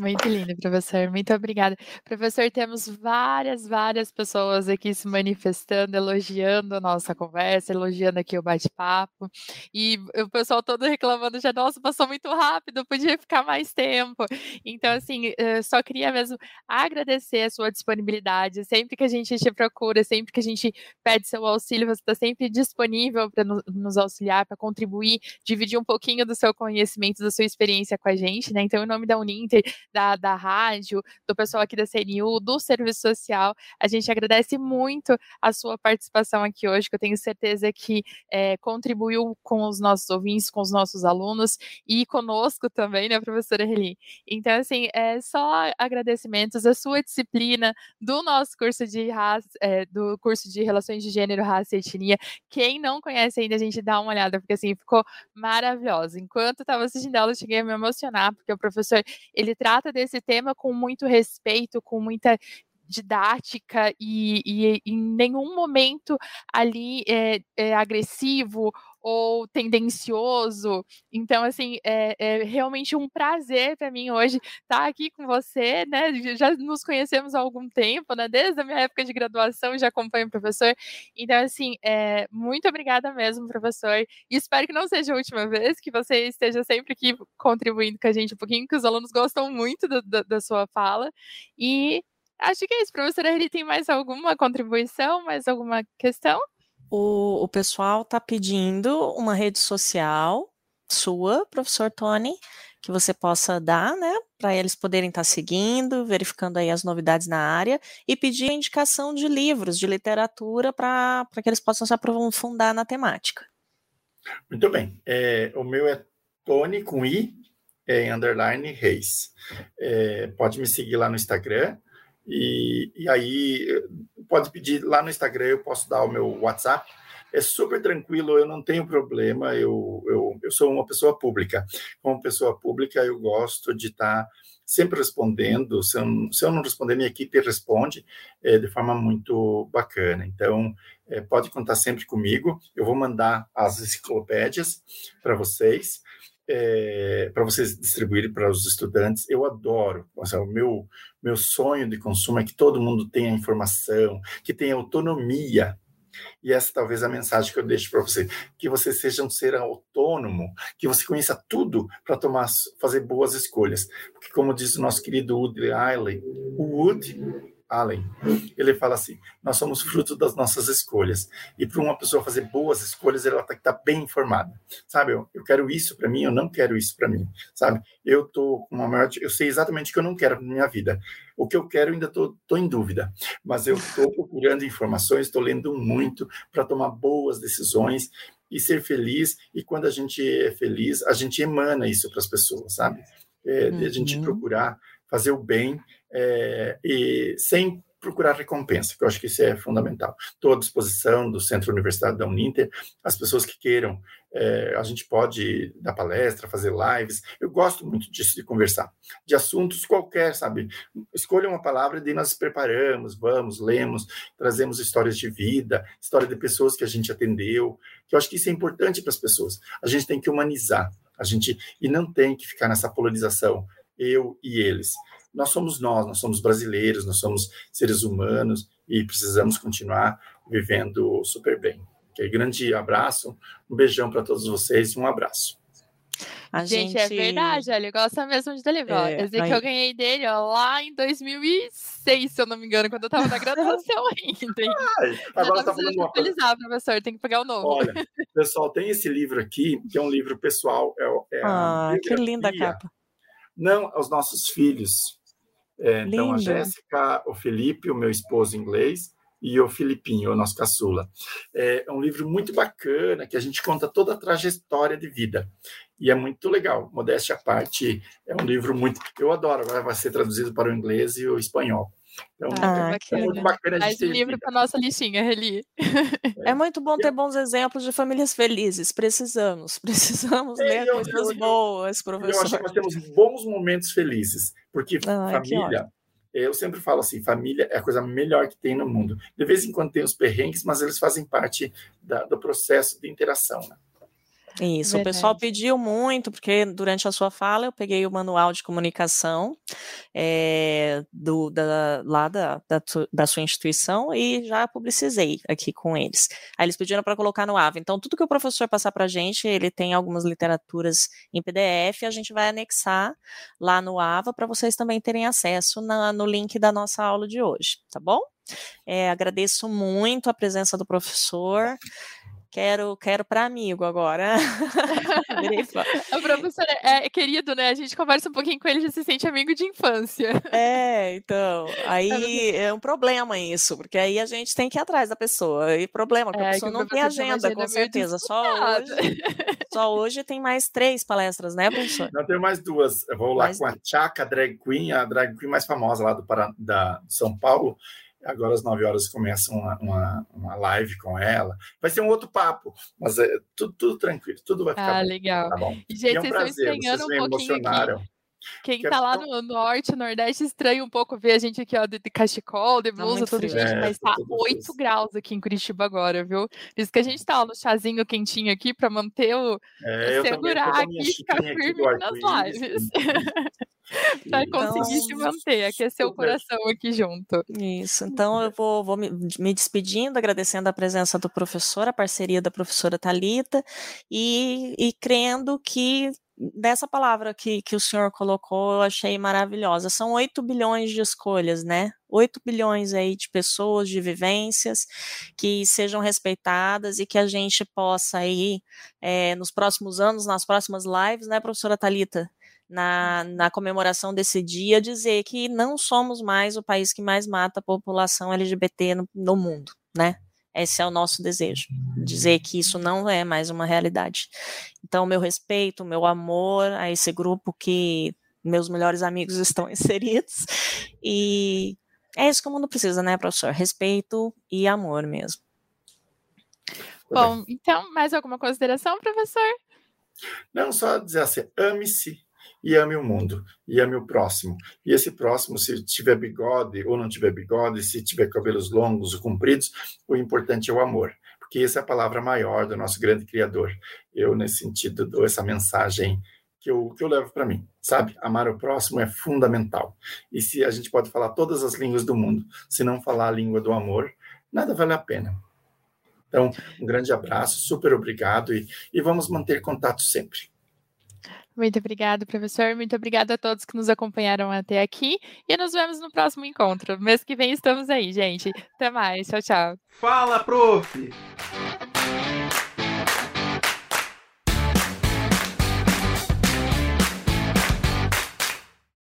Muito lindo, professor. Muito obrigada. Professor, temos várias, várias pessoas aqui se manifestando, elogiando a nossa conversa, elogiando aqui o bate-papo. E o pessoal todo reclamando já, nossa, passou muito rápido, podia ficar mais tempo. Então, assim, só queria mesmo agradecer a sua disponibilidade. Sempre que a gente te procura, sempre que a gente pede seu auxílio, você está sempre disponível para nos auxiliar, para contribuir, dividir um pouquinho do seu conhecimento, da sua experiência com a gente, né? Então, em nome da Uninter, da, da rádio, do pessoal aqui da CNU, do Serviço Social. A gente agradece muito a sua participação aqui hoje, que eu tenho certeza que é, contribuiu com os nossos ouvintes, com os nossos alunos e conosco também, né, professora Reli? Então, assim, é só agradecimentos à sua disciplina do nosso curso de raça, é, do curso de Relações de Gênero, Raça e Etnia. Quem não conhece ainda, a gente dá uma olhada, porque assim, ficou maravilhosa. Enquanto estava assistindo ela, eu cheguei a me emocionar, porque o professor, ele traz trata desse tema com muito respeito, com muita didática e, e, em nenhum momento ali é, é agressivo ou tendencioso. Então, assim, é, é realmente um prazer para mim hoje estar tá aqui com você, né? Já nos conhecemos há algum tempo, né? Desde a minha época de graduação já acompanho o professor. Então, assim, é, muito obrigada mesmo, professor. E espero que não seja a última vez, que você esteja sempre aqui contribuindo com a gente um pouquinho, que os alunos gostam muito do, do, da sua fala. E acho que é isso, professora. Ele tem mais alguma contribuição, mais alguma questão? O, o pessoal está pedindo uma rede social sua, professor Tony, que você possa dar, né, para eles poderem estar tá seguindo, verificando aí as novidades na área e pedir indicação de livros, de literatura, para que eles possam se aprofundar na temática. Muito bem. É, o meu é Tony com I, é, underline Reis. É, pode me seguir lá no Instagram, e, e aí pode pedir lá no Instagram, eu posso dar o meu WhatsApp. É super tranquilo, eu não tenho problema, eu, eu, eu sou uma pessoa pública. Como pessoa pública, eu gosto de estar sempre respondendo. Se eu, se eu não responder, minha equipe responde é, de forma muito bacana. Então, é, pode contar sempre comigo. Eu vou mandar as enciclopédias para vocês. É, para vocês distribuírem para os estudantes. Eu adoro. o meu, meu sonho de consumo é que todo mundo tenha informação, que tenha autonomia e essa talvez é a mensagem que eu deixo para você, que você seja um ser autônomo, que você conheça tudo para tomar, fazer boas escolhas. Porque como diz o nosso querido Woody Allen, o Woody Allen, ele fala assim: nós somos fruto das nossas escolhas. E para uma pessoa fazer boas escolhas, ela tem que estar tá bem informada. Sabe, eu, eu quero isso para mim, eu não quero isso para mim. Sabe, eu tô com uma maior, eu sei exatamente o que eu não quero na minha vida. O que eu quero ainda estou em dúvida, mas eu estou procurando informações, estou lendo muito para tomar boas decisões e ser feliz. E quando a gente é feliz, a gente emana isso para as pessoas, sabe? É, uhum. A gente uhum. procurar fazer o bem é, e sem procurar recompensa, que eu acho que isso é fundamental. Estou à disposição do Centro Universitário da Uninter, as pessoas que queiram, é, a gente pode dar palestra, fazer lives, eu gosto muito disso, de conversar, de assuntos qualquer, sabe? Escolha uma palavra e nós preparamos, vamos, lemos, trazemos histórias de vida, história de pessoas que a gente atendeu, que eu acho que isso é importante para as pessoas. A gente tem que humanizar, a gente, e não tem que ficar nessa polarização, eu e eles nós somos nós, nós somos brasileiros, nós somos seres humanos e precisamos continuar vivendo super bem. Okay? Grande abraço, um beijão para todos vocês e um abraço. A gente, é gente, é verdade, ele gosta mesmo de Delivery. É, eu aí... que eu ganhei dele ó, lá em 2006, se eu não me engano, quando eu estava na graduação ainda. Ai, agora tá falando uma coisa. professor, tem que pegar o novo. Olha, pessoal, tem esse livro aqui, que é um livro pessoal. É, é ah, que linda capa. Não aos nossos filhos, é, então, a Jéssica, o Felipe, o meu esposo inglês, e o Filipinho, o nosso caçula. É, um livro muito bacana, que a gente conta toda a trajetória de vida. E é muito legal, modéstia à parte, é um livro muito... Eu adoro, agora vai ser traduzido para o inglês e o espanhol. Então, ah, é, é muito bacana Mais um livro para nossa listinha, Reli. É. é muito bom ter bons exemplos de famílias felizes. Precisamos, precisamos é, ler eu, coisas eu, boas, professor. Eu acho que nós temos bons momentos felizes, porque ah, família, eu sempre falo assim, família é a coisa melhor que tem no mundo. De vez em quando tem os perrengues, mas eles fazem parte da, do processo de interação, né? Isso, Verdade. o pessoal pediu muito, porque durante a sua fala eu peguei o manual de comunicação é, do, da, lá da, da, da, sua instituição e já publicizei aqui com eles. Aí eles pediram para colocar no AVA. Então, tudo que o professor passar para a gente, ele tem algumas literaturas em PDF, a gente vai anexar lá no AVA para vocês também terem acesso na, no link da nossa aula de hoje, tá bom? É, agradeço muito a presença do professor. Quero, quero para amigo agora. o professor é, é, querido, né? A gente conversa um pouquinho com ele, já se sente amigo de infância. É, então. Aí é um problema isso, porque aí a gente tem que ir atrás da pessoa. E problema, porque é, a pessoa não tem agenda, com certeza. Só hoje, só hoje tem mais três palestras, né, professor? Não, tenho mais duas. Eu vou lá mais... com a Tchaka Drag Queen, a drag queen mais famosa lá do Pará, da São Paulo. Agora às 9 horas começa uma, uma, uma, live com ela. Vai ser um outro papo, mas é tudo, tudo tranquilo, tudo vai ficar ah, bom, legal. Tá bom? E, gente, é um vocês prazer, estão estranhando um pouquinho aqui. Quem está lá no norte, nordeste, estranha um pouco ver a gente aqui, ó, de, de cachecol, de tá blusa, tá tudo, gente, é, mas tá 8 graus aqui em Curitiba agora, viu? Por isso que a gente tá ó, no chazinho quentinho aqui para manter o. É, segurar aqui e ficar firme nas lives. para então, conseguir se manter, aquecer o coração aqui junto. Isso, então eu vou, vou me, me, despedindo, agradecendo a presença do professor, a parceria da professora Talita e, e crendo que dessa palavra que, que o senhor colocou, eu achei maravilhosa. São 8 bilhões de escolhas, né? 8 bilhões aí de pessoas, de vivências que sejam respeitadas e que a gente possa aí, é, nos próximos anos, nas próximas lives, né, professora Talita, na, na comemoração desse dia, dizer que não somos mais o país que mais mata a população LGBT no, no mundo, né? Esse é o nosso desejo, dizer que isso não é mais uma realidade. Então, meu respeito, meu amor a esse grupo que meus melhores amigos estão inseridos. E é isso que o mundo precisa, né, professor? Respeito e amor mesmo. Bom, então, mais alguma consideração, professor? Não, só dizer assim, ame-se e ame o mundo, e ame o próximo. E esse próximo, se tiver bigode ou não tiver bigode, se tiver cabelos longos ou compridos, o importante é o amor, porque essa é a palavra maior do nosso grande Criador. Eu, nesse sentido, dou essa mensagem que eu, que eu levo para mim, sabe? Amar o próximo é fundamental. E se a gente pode falar todas as línguas do mundo, se não falar a língua do amor, nada vale a pena. Então, um grande abraço, super obrigado e, e vamos manter contato sempre. Muito obrigado, professor. Muito obrigado a todos que nos acompanharam até aqui. E nos vemos no próximo encontro. Mês que vem estamos aí, gente. Até mais. Tchau, tchau. Fala, prof!